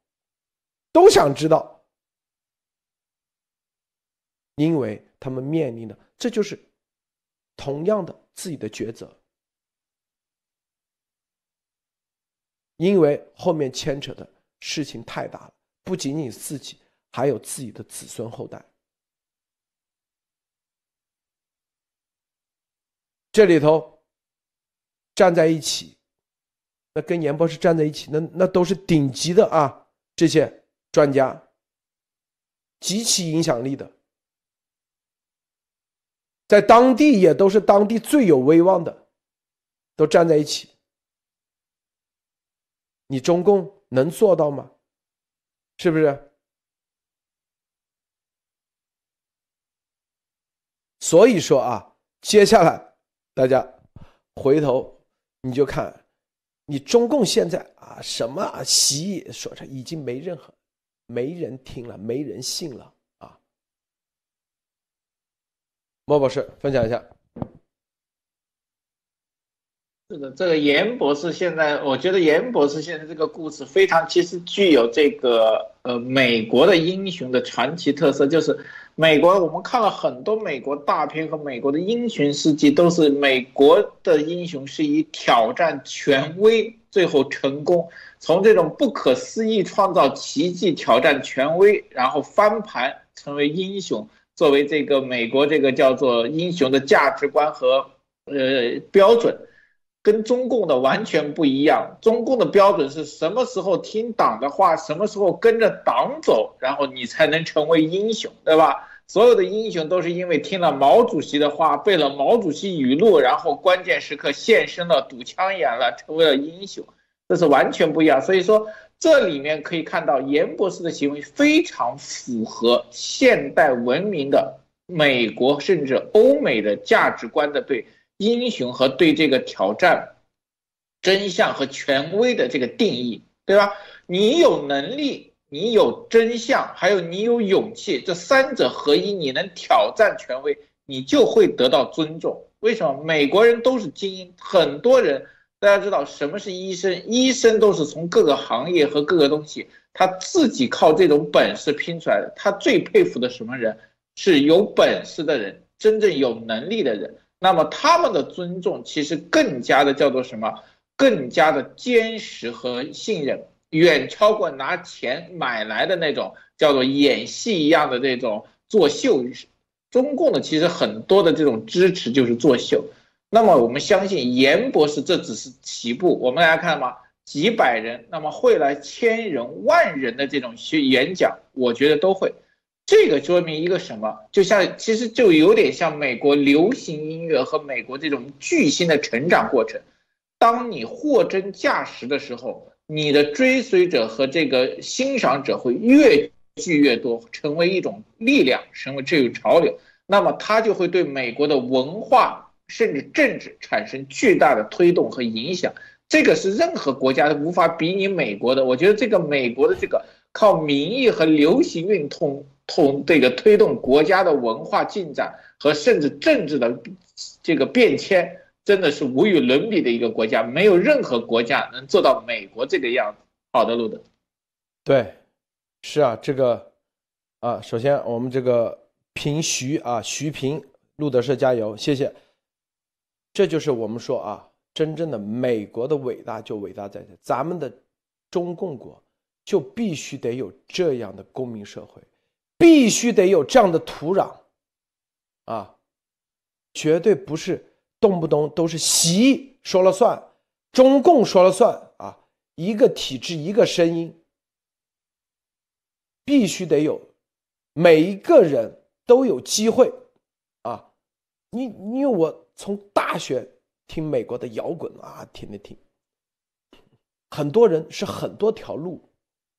都想知道，因为他们面临的这就是同样的自己的抉择，因为后面牵扯的事情太大了，不仅仅自己，还有自己的子孙后代。这里头站在一起，那跟严博士站在一起，那那都是顶级的啊！这些专家，极其影响力的，在当地也都是当地最有威望的，都站在一起。你中共能做到吗？是不是？所以说啊，接下来。大家回头你就看，你中共现在啊什么习说着已经没任何没人听了，没人信了啊。莫博士分享一下。是的，这个严博士现在，我觉得严博士现在这个故事非常，其实具有这个呃美国的英雄的传奇特色，就是。美国，我们看了很多美国大片和美国的英雄事迹，都是美国的英雄是以挑战权威最后成功，从这种不可思议创造奇迹，挑战权威，然后翻盘成为英雄，作为这个美国这个叫做英雄的价值观和呃标准，跟中共的完全不一样。中共的标准是什么时候听党的话，什么时候跟着党走，然后你才能成为英雄，对吧？所有的英雄都是因为听了毛主席的话，背了毛主席语录，然后关键时刻现身了，堵枪眼了，成为了英雄，这是完全不一样。所以说，这里面可以看到严博士的行为非常符合现代文明的美国甚至欧美的价值观的对英雄和对这个挑战真相和权威的这个定义，对吧？你有能力，你有真相，还有你有勇气，这三者合一，你能挑战权威，你就会得到尊重。为什么？美国人都是精英，很多人。大家知道什么是医生？医生都是从各个行业和各个东西，他自己靠这种本事拼出来的。他最佩服的什么人？是有本事的人，真正有能力的人。那么他们的尊重其实更加的叫做什么？更加的坚实和信任，远超过拿钱买来的那种叫做演戏一样的这种作秀。中共的其实很多的这种支持就是作秀。那么我们相信严博士这只是起步，我们来看嘛，几百人，那么会来千人、万人的这种去演讲，我觉得都会。这个说明一个什么？就像其实就有点像美国流行音乐和美国这种巨星的成长过程。当你货真价实的时候，你的追随者和这个欣赏者会越聚越多，成为一种力量，成为这种潮流。那么它就会对美国的文化。甚至政治产生巨大的推动和影响，这个是任何国家都无法比拟美国的。我觉得这个美国的这个靠民意和流行运动通这个推动国家的文化进展和甚至政治的这个变迁，真的是无与伦比的一个国家，没有任何国家能做到美国这个样子。好的，路德。对，是啊，这个啊，首先我们这个平徐啊，徐平路德社加油，谢谢。这就是我们说啊，真正的美国的伟大就伟大在这，咱们的中共国就必须得有这样的公民社会，必须得有这样的土壤，啊，绝对不是动不动都是习说了算，中共说了算啊，一个体制一个声音，必须得有每一个人都有机会。啊，你因为我。从大学听美国的摇滚啊，听的听，很多人是很多条路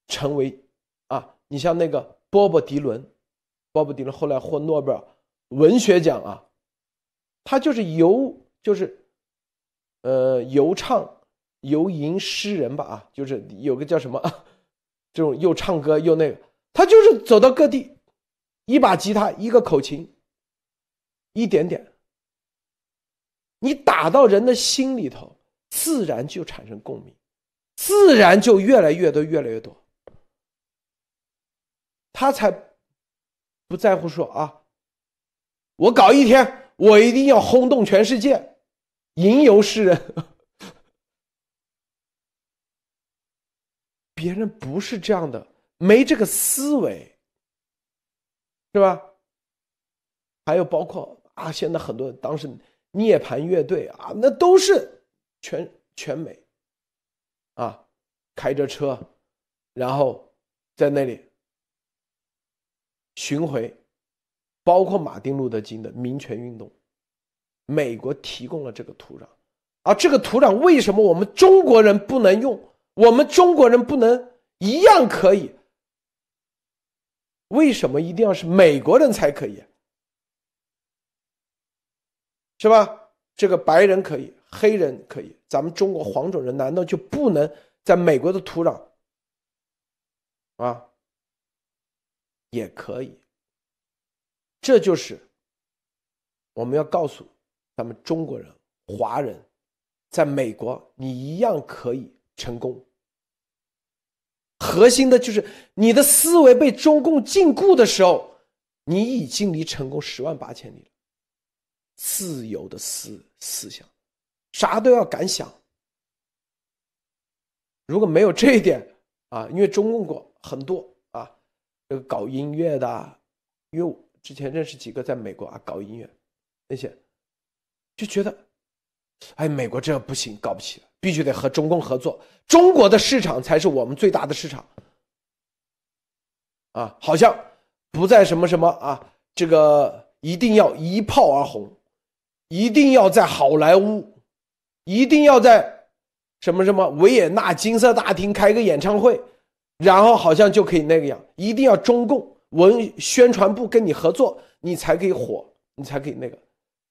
成为啊，你像那个波波迪伦，波波迪伦后来获诺贝尔文学奖啊，他就是游就是呃游唱游吟诗人吧啊，就是有个叫什么 *laughs* 这种又唱歌又那个，他就是走到各地，一把吉他一个口琴，一点点。你打到人的心里头，自然就产生共鸣，自然就越来越多，越来越多。他才不在乎说啊，我搞一天，我一定要轰动全世界，吟游诗人。*laughs* 别人不是这样的，没这个思维，是吧？还有包括啊，现在很多当时。涅槃乐队啊，那都是全全美啊，开着车，然后在那里巡回，包括马丁路德金的民权运动，美国提供了这个土壤，而这个土壤为什么我们中国人不能用？我们中国人不能一样可以？为什么一定要是美国人才可以？是吧？这个白人可以，黑人可以，咱们中国黄种人难道就不能在美国的土壤啊？也可以。这就是我们要告诉咱们中国人、华人，在美国你一样可以成功。核心的就是你的思维被中共禁锢的时候，你已经离成功十万八千里了。自由的思思想，啥都要敢想。如果没有这一点啊，因为中共国很多，这个搞音乐的，因为我之前认识几个在美国啊搞音乐那些，就觉得，哎，美国这不行，搞不起，必须得和中共合作，中国的市场才是我们最大的市场。啊，好像不在什么什么啊，这个一定要一炮而红。一定要在好莱坞，一定要在什么什么维也纳金色大厅开个演唱会，然后好像就可以那个样，一定要中共文宣传部跟你合作，你才可以火，你才可以那个。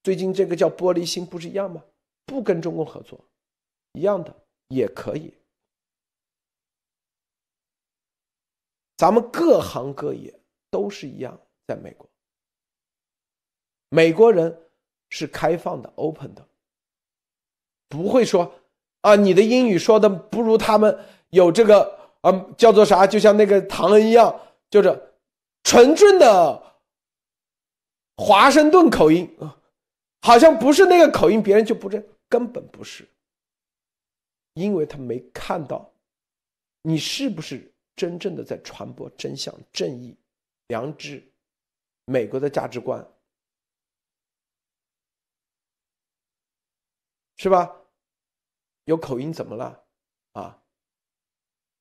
最近这个叫玻璃心不是一样吗？不跟中共合作，一样的也可以。咱们各行各业都是一样，在美国，美国人是开放的、open 的，不会说啊，你的英语说的不如他们有这个啊，叫做啥？就像那个唐恩一样，就是纯正的华盛顿口音啊，好像不是那个口音，别人就不认，根本不是，因为他没看到你是不是。真正的在传播真相、正义、良知，美国的价值观，是吧？有口音怎么了？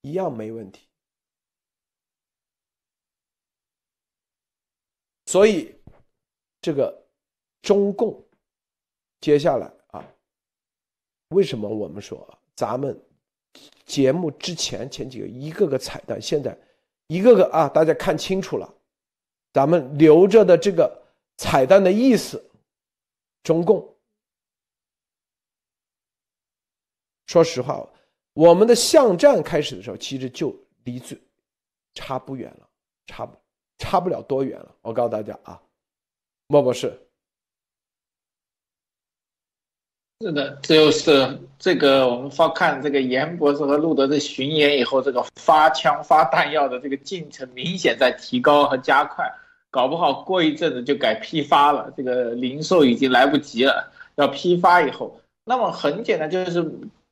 一样没问题。所以，这个中共接下来啊，为什么我们说咱们？节目之前前几个一个个彩蛋，现在一个个啊，大家看清楚了，咱们留着的这个彩蛋的意思，中共。说实话，我们的巷战开始的时候，其实就离最差不远了，差不差不了多远了。我告诉大家啊，莫博士。是的，这就是这个我们发看这个严博士和路德的巡演以后，这个发枪发弹药的这个进程明显在提高和加快，搞不好过一阵子就改批发了，这个零售已经来不及了，要批发以后，那么很简单，就是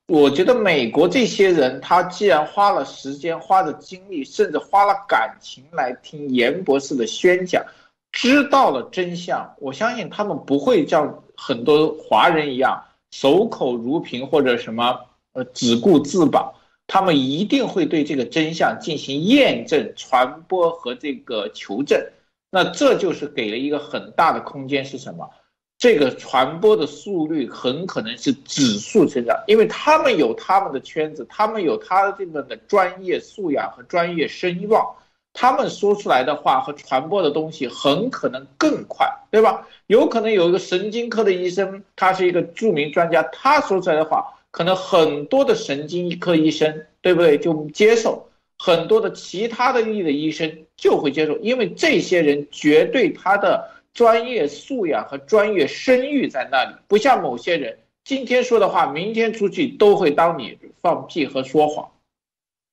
我觉得美国这些人，他既然花了时间、花了精力，甚至花了感情来听严博士的宣讲，知道了真相，我相信他们不会像很多华人一样。守口如瓶或者什么呃只顾自保，他们一定会对这个真相进行验证、传播和这个求证。那这就是给了一个很大的空间是什么？这个传播的速率很可能是指数成长，因为他们有他们的圈子，他们有他的这个的专业素养和专业声望。他们说出来的话和传播的东西很可能更快，对吧？有可能有一个神经科的医生，他是一个著名专家，他说出来的话，可能很多的神经科医生，对不对？就接受很多的其他的医的医生就会接受，因为这些人绝对他的专业素养和专业声誉在那里，不像某些人今天说的话，明天出去都会当你放屁和说谎，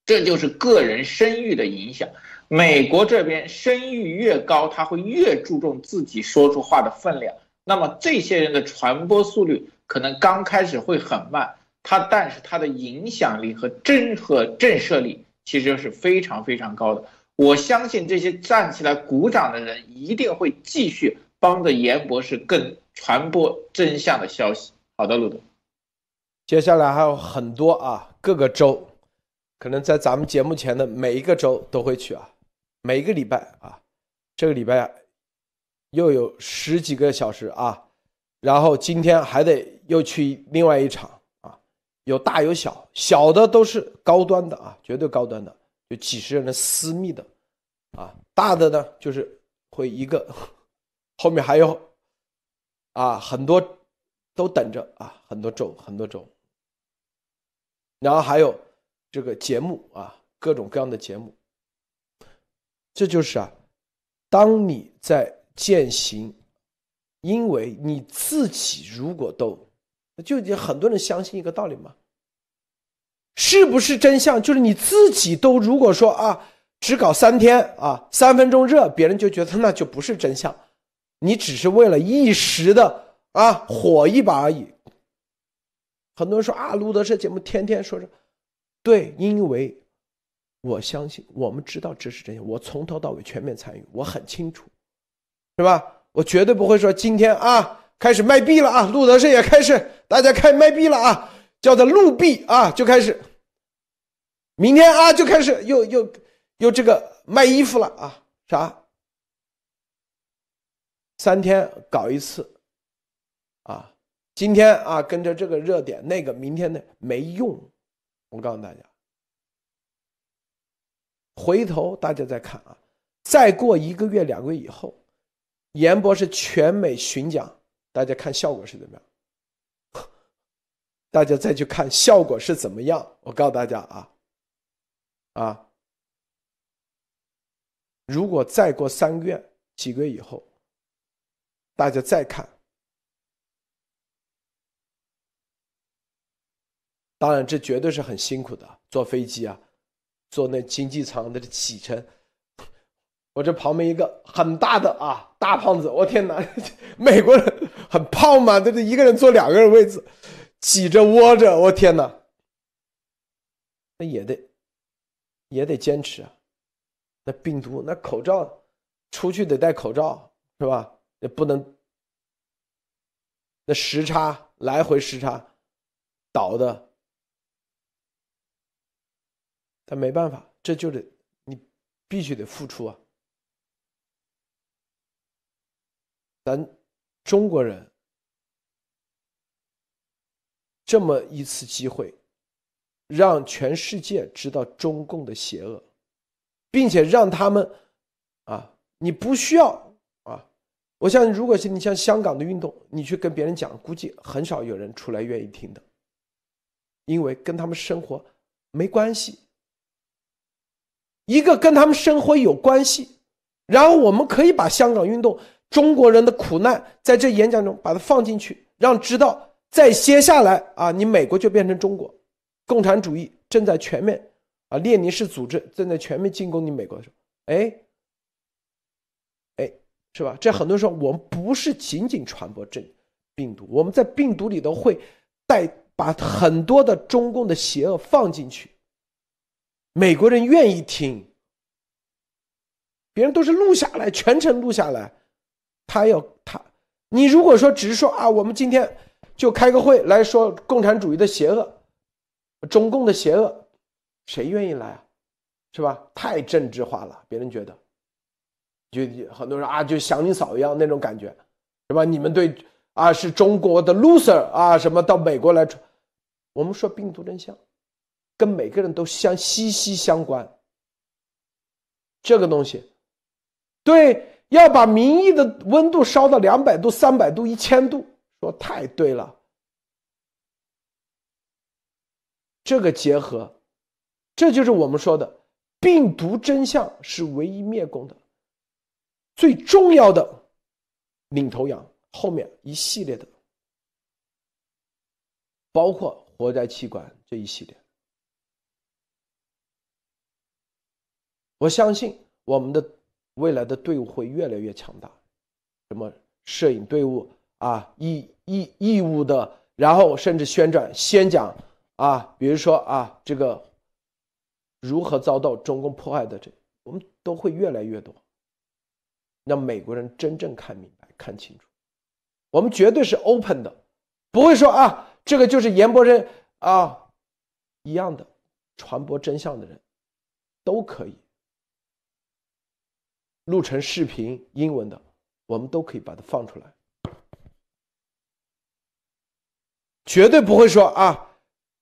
这就是个人声誉的影响。美国这边声誉越高，他会越注重自己说出话的分量。那么这些人的传播速率可能刚开始会很慢，他但是他的影响力和震和震慑力其实是非常非常高的。我相信这些站起来鼓掌的人一定会继续帮着严博士更传播真相的消息。好的，路德，接下来还有很多啊，各个州可能在咱们节目前的每一个州都会去啊。每一个礼拜啊，这个礼拜又有十几个小时啊，然后今天还得又去另外一场啊，有大有小，小的都是高端的啊，绝对高端的，就几十人的私密的啊，大的呢就是会一个，后面还有啊很多都等着啊，很多种很多种，然后还有这个节目啊，各种各样的节目。这就是啊，当你在践行，因为你自己如果都，就已经很多人相信一个道理嘛，是不是真相？就是你自己都如果说啊，只搞三天啊，三分钟热，别人就觉得那就不是真相，你只是为了一时的啊火一把而已。很多人说啊，路德社节目天天说着，对，因为。我相信，我们知道这是真相。我从头到尾全面参与，我很清楚，是吧？我绝对不会说今天啊开始卖币了啊，路德社也开始，大家开卖币了啊，叫做路币啊，就开始。明天啊就开始又又又这个卖衣服了啊，啥？三天搞一次，啊，今天啊跟着这个热点，那个明天呢没用，我告诉大家，回头大家再看啊，再过一个月、两个月以后，严博士全美巡讲，大家看效果是怎么样？大家再去看效果是怎么样？我告诉大家啊，啊，如果再过三个月、几个月以后，大家再看。当然，这绝对是很辛苦的，坐飞机啊，坐那经济舱的启程。*laughs* 我这旁边一个很大的啊大胖子，我天哪，*laughs* 美国人很胖嘛，这这一个人坐两个人位置，挤着窝着，我天哪，那也得也得坚持啊。那病毒，那口罩出去得戴口罩是吧？也不能那时差来回时差倒的。但没办法，这就得你必须得付出啊！咱中国人这么一次机会，让全世界知道中共的邪恶，并且让他们啊，你不需要啊！我想，如果是你像香港的运动，你去跟别人讲，估计很少有人出来愿意听的，因为跟他们生活没关系。一个跟他们生活有关系，然后我们可以把香港运动、中国人的苦难在这演讲中把它放进去，让知道在接下来啊，你美国就变成中国，共产主义正在全面啊，列宁式组织正在全面进攻你美国的时候，哎，哎，是吧？这很多人说我们不是仅仅传播这病毒，我们在病毒里头会带把很多的中共的邪恶放进去。美国人愿意听，别人都是录下来，全程录下来。他要他，你如果说只是说啊，我们今天就开个会来说共产主义的邪恶，中共的邪恶，谁愿意来啊？是吧？太政治化了，别人觉得，就很多人啊，就祥林嫂一样那种感觉，是吧？你们对啊，是中国的 loser 啊，什么到美国来，我们说病毒真相。跟每个人都相息息相关，这个东西，对，要把民意的温度烧到两百度、三百度、一千度，说太对了。这个结合，这就是我们说的病毒真相是唯一灭共的最重要的领头羊，后面一系列的，包括活摘器官这一系列。我相信我们的未来的队伍会越来越强大，什么摄影队伍啊，义义义务的，然后甚至宣传、先讲啊，比如说啊，这个如何遭到中共迫害的这，我们都会越来越多，让美国人真正看明白、看清楚。我们绝对是 open 的，不会说啊，这个就是严伯仁啊一样的传播真相的人，都可以。录成视频，英文的，我们都可以把它放出来，绝对不会说啊，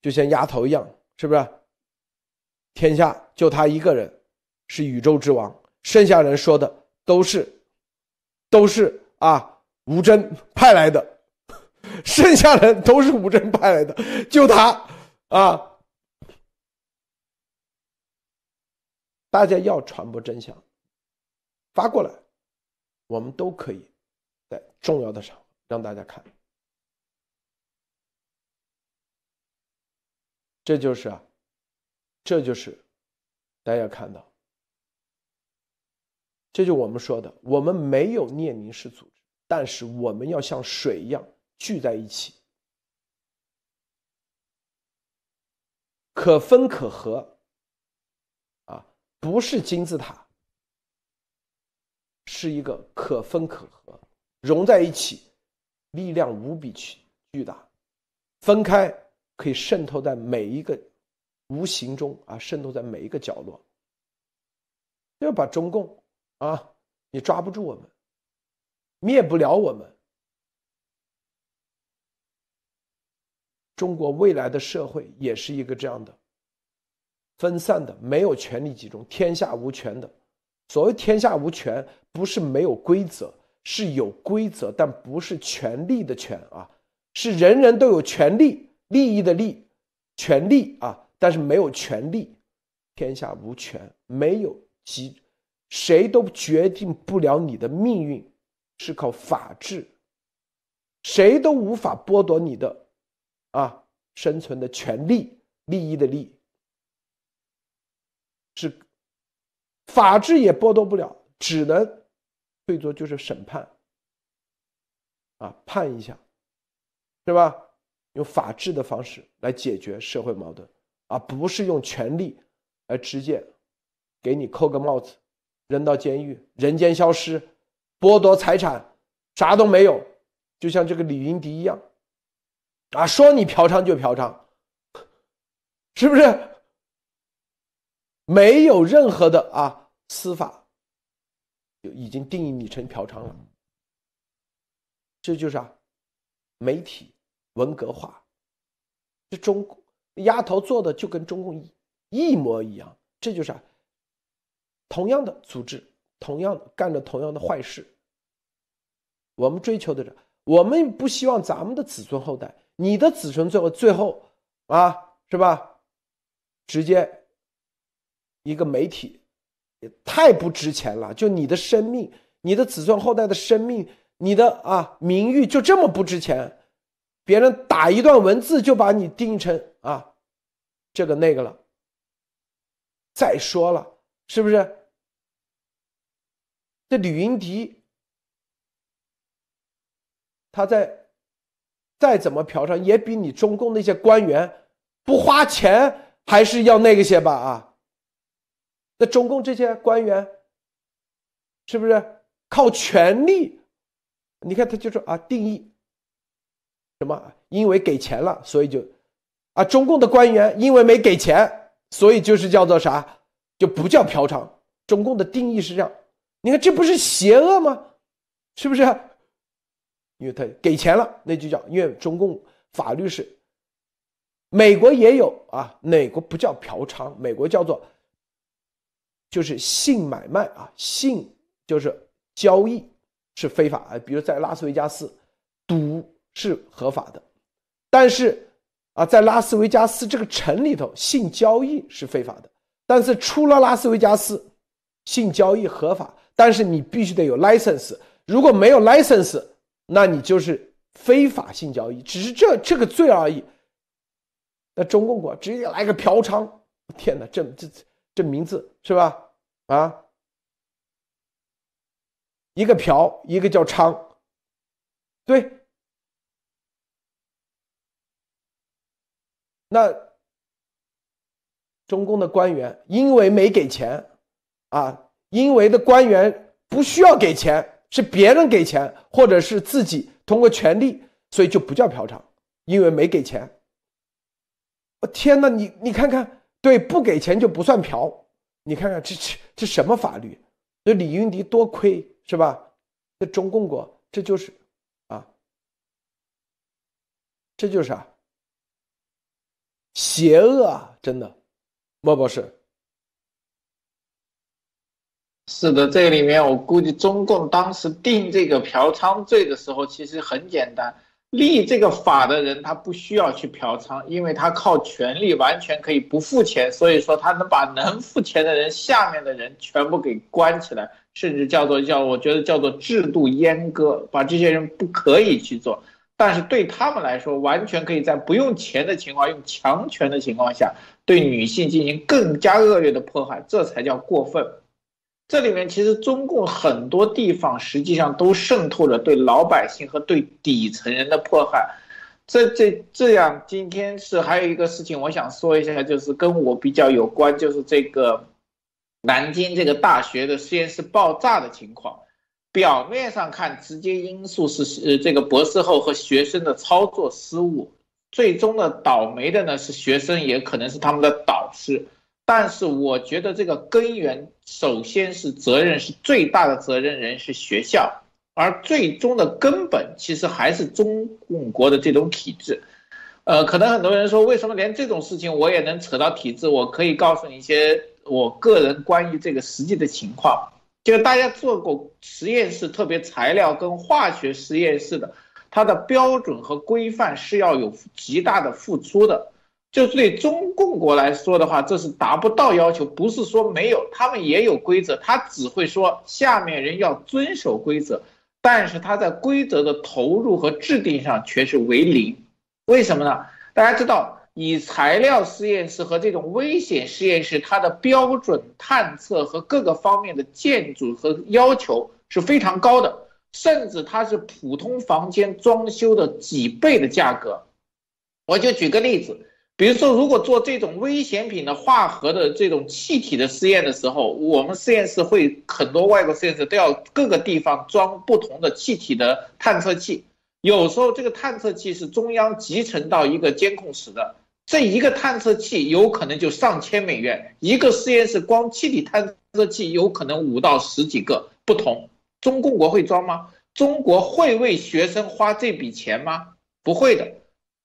就像丫头一样，是不是？天下就他一个人是宇宙之王，剩下人说的都是，都是啊，吴征派来的，剩下人都是吴征派来的，就他啊，大家要传播真相。发过来，我们都可以在重要的场合让大家看。这就是啊，这就是大家看到，这就我们说的，我们没有列宁式组织，但是我们要像水一样聚在一起，可分可合，啊，不是金字塔。是一个可分可合，融在一起，力量无比巨巨大；分开可以渗透在每一个无形中啊，渗透在每一个角落。要把中共啊，你抓不住我们，灭不了我们。中国未来的社会也是一个这样的分散的，没有权力集中，天下无权的。所谓天下无权，不是没有规则，是有规则，但不是权力的权啊，是人人都有权利、利益的利，权利啊，但是没有权利。天下无权，没有集，谁都决定不了你的命运，是靠法治。谁都无法剥夺你的啊生存的权利、利益的利。是法治也剥夺不了，只能最多就是审判啊，判一下，是吧？用法治的方式来解决社会矛盾，而不是用权力来直接给你扣个帽子，扔到监狱，人间消失，剥夺财产，啥都没有，就像这个李云迪一样，啊，说你嫖娼就嫖娼，是不是？没有任何的啊司法，就已经定义你成嫖娼了。这就是啊，媒体文革化，这中国丫头做的就跟中共一一模一样。这就是啊，同样的组织，同样的干着同样的坏事。我们追求的是，我们不希望咱们的子孙后代，你的子孙最后最后啊，是吧？直接。一个媒体也太不值钱了，就你的生命、你的子孙后代的生命、你的啊名誉就这么不值钱？别人打一段文字就把你定成啊这个那个了。再说了，是不是？这李云迪他在再怎么嫖娼，也比你中共那些官员不花钱还是要那个些吧？啊。那中共这些官员，是不是靠权力？你看他就说啊，定义什么？因为给钱了，所以就啊，中共的官员因为没给钱，所以就是叫做啥？就不叫嫖娼。中共的定义是这样。你看这不是邪恶吗？是不是？因为他给钱了，那就叫因为中共法律是。美国也有啊，美国不叫嫖娼，美国叫做。就是性买卖啊，性就是交易是非法啊。比如在拉斯维加斯，赌是合法的，但是啊，在拉斯维加斯这个城里头，性交易是非法的。但是出了拉斯维加斯，性交易合法，但是你必须得有 license。如果没有 license，那你就是非法性交易，只是这这个罪而已。那中共国直接来个嫖娼，天哪，这这这。名字是吧？啊，一个嫖，一个叫娼，对。那中共的官员因为没给钱啊，因为的官员不需要给钱，是别人给钱，或者是自己通过权力，所以就不叫嫖娼，因为没给钱。我天哪，你你看看。对，不给钱就不算嫖，你看看这这这什么法律？这李云迪多亏是吧？这中共国这就是啊，这就是啊，邪恶啊！真的，莫博士。是的，这里面我估计中共当时定这个嫖娼罪的时候，其实很简单。立这个法的人，他不需要去嫖娼，因为他靠权力完全可以不付钱，所以说他能把能付钱的人下面的人全部给关起来，甚至叫做叫我觉得叫做制度阉割，把这些人不可以去做。但是对他们来说，完全可以在不用钱的情况，用强权的情况下，对女性进行更加恶劣的迫害，这才叫过分。这里面其实中共很多地方实际上都渗透着对老百姓和对底层人的迫害，这这这样，今天是还有一个事情我想说一下，就是跟我比较有关，就是这个南京这个大学的实验室爆炸的情况。表面上看，直接因素是呃这个博士后和学生的操作失误，最终的倒霉的呢是学生，也可能是他们的导师。但是我觉得这个根源，首先是责任是最大的责任人是学校，而最终的根本其实还是中共国的这种体制。呃，可能很多人说，为什么连这种事情我也能扯到体制？我可以告诉你一些我个人关于这个实际的情况。就大家做过实验室，特别材料跟化学实验室的，它的标准和规范是要有极大的付出的。就对中共国来说的话，这是达不到要求，不是说没有，他们也有规则，他只会说下面人要遵守规则，但是他在规则的投入和制定上却是为零。为什么呢？大家知道，以材料实验室和这种危险实验室，它的标准探测和各个方面的建筑和要求是非常高的，甚至它是普通房间装修的几倍的价格。我就举个例子。比如说，如果做这种危险品的化合的这种气体的实验的时候，我们实验室会很多外国实验室都要各个地方装不同的气体的探测器。有时候这个探测器是中央集成到一个监控室的，这一个探测器有可能就上千美元，一个实验室光气体探测器有可能五到十几个不同。中共国会装吗？中国会为学生花这笔钱吗？不会的。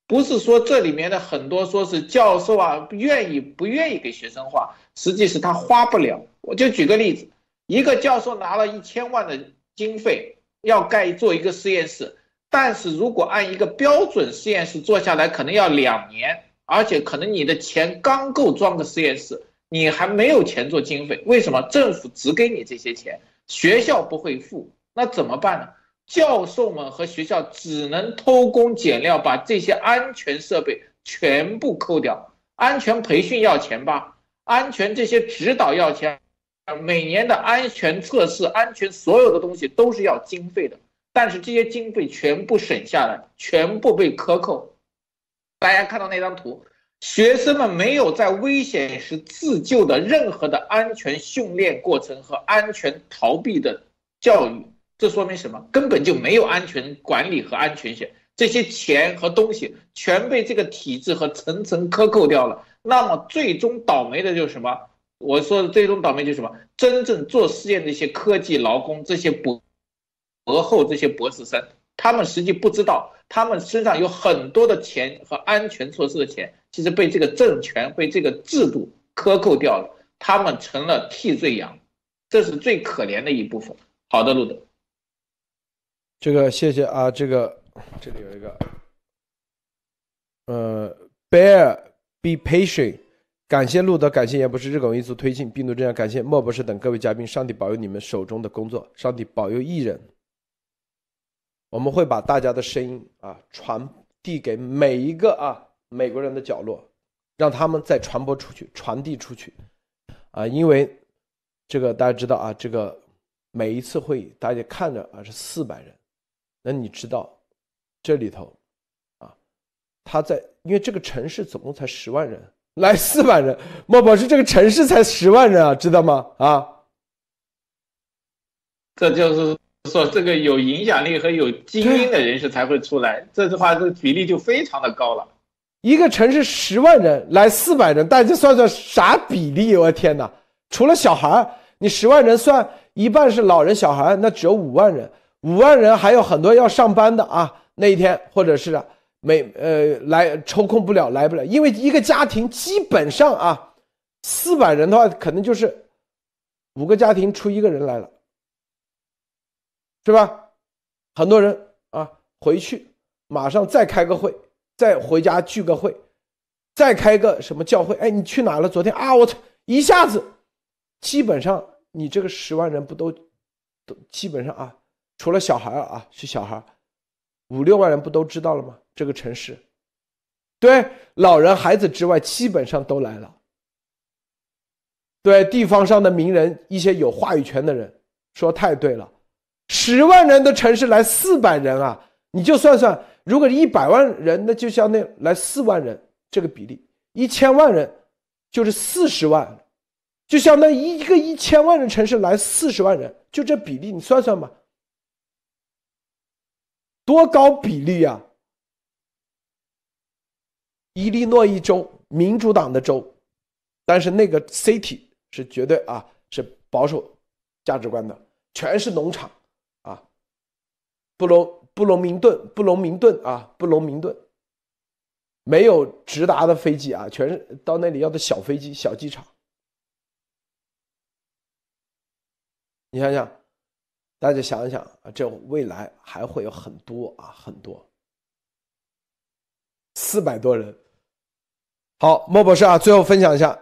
不是说这里面的很多说是教授啊愿意不愿意给学生花，实际是他花不了。我就举个例子，一个教授拿了一千万的经费要盖做一个实验室，但是如果按一个标准实验室做下来，可能要两年，而且可能你的钱刚够装个实验室，你还没有钱做经费。为什么政府只给你这些钱，学校不会付？那怎么办呢？教授们和学校只能偷工减料，把这些安全设备全部扣掉。安全培训要钱吧？安全这些指导要钱，每年的安全测试、安全所有的东西都是要经费的。但是这些经费全部省下来，全部被克扣。大家看到那张图，学生们没有在危险时自救的任何的安全训练过程和安全逃避的教育。这说明什么？根本就没有安全管理和安全性，这些钱和东西全被这个体制和层层克扣掉了。那么最终倒霉的就是什么？我说的最终倒霉就是什么？真正做实验的一些科技劳工，这些博博后、这些博士生，他们实际不知道，他们身上有很多的钱和安全措施的钱，其实被这个政权、被这个制度克扣掉了，他们成了替罪羊，这是最可怜的一部分。好的，路德。这个谢谢啊，这个这里有一个，呃，bear be patient，感谢路德，感谢严博士日拱一卒推进病毒这样，感谢莫博士等各位嘉宾，上帝保佑你们手中的工作，上帝保佑艺人，我们会把大家的声音啊传递给每一个啊美国人的角落，让他们再传播出去，传递出去，啊，因为这个大家知道啊，这个每一次会议大家看着啊是四百人。那你知道，这里头，啊，他在因为这个城市总共才十万人，来四万人，莫博士这个城市才十万人啊，知道吗？啊，这就是说，这个有影响力和有精英的人士才会出来，这句话这比例就非常的高了。一个城市十万人来四百人，大家算算啥比例？我天哪！除了小孩你十万人算一半是老人小孩，那只有五万人。五万人还有很多要上班的啊，那一天或者是没呃来抽空不了来不了，因为一个家庭基本上啊，四百人的话可能就是五个家庭出一个人来了，是吧？很多人啊回去马上再开个会，再回家聚个会，再开个什么教会？哎，你去哪了？昨天啊，我操，一下子基本上你这个十万人不都都基本上啊。除了小孩啊，是小孩，五六万人不都知道了吗？这个城市，对老人孩子之外，基本上都来了。对地方上的名人，一些有话语权的人，说太对了。十万人的城市来四百人啊，你就算算，如果一百万人，那就相当于来四万人，这个比例，一千万人就是四十万，就相当于一个一千万人城市来四十万人，就这比例，你算算吧。多高比例啊！伊利诺伊州民主党的州，但是那个 city 是绝对啊是保守价值观的，全是农场，布隆布隆明顿布隆明顿啊布隆明顿，没有直达的飞机啊，全是到那里要的小飞机、小机场。你想想，大家想一想啊，这未来还会有很多啊，很多，四百多人。好，莫博士啊，最后分享一下。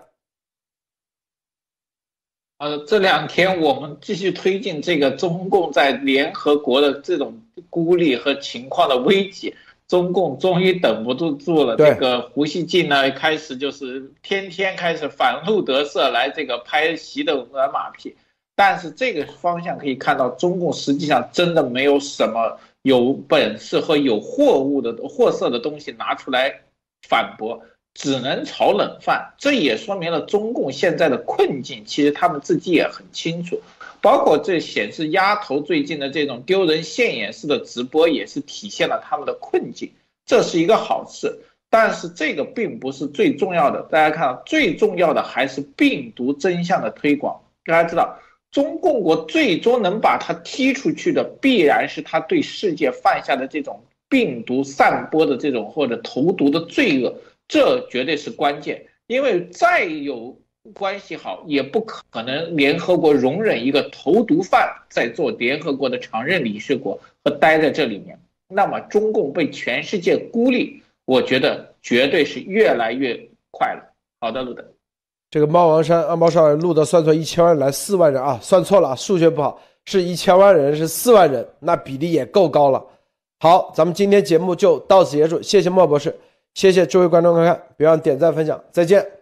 呃，这两天我们继续推进这个中共在联合国的这种孤立和情况的危机，中共终于等不住住了。这个胡锡进呢，开始就是天天开始反路德社来这个拍习的软马屁，但是这个方向可以看到，中共实际上真的没有什么有本事和有货物的货色的东西拿出来反驳。只能炒冷饭，这也说明了中共现在的困境。其实他们自己也很清楚，包括这显示丫头最近的这种丢人现眼式的直播，也是体现了他们的困境。这是一个好事，但是这个并不是最重要的。大家看，最重要的还是病毒真相的推广。大家知道，中共国最终能把他踢出去的，必然是他对世界犯下的这种病毒散播的这种或者投毒的罪恶。这绝对是关键，因为再有关系好，也不可能联合国容忍一个投毒犯在做联合国的常任理事国和待在这里面。那么中共被全世界孤立，我觉得绝对是越来越快了。好的，路德，这个猫王山啊，猫少人路德算错一千万来四万人啊，算错了啊，数学不好，是一千万人是四万人，那比例也够高了。好，咱们今天节目就到此结束，谢谢莫博士。谢谢诸位观众观看，别忘点赞分享，再见。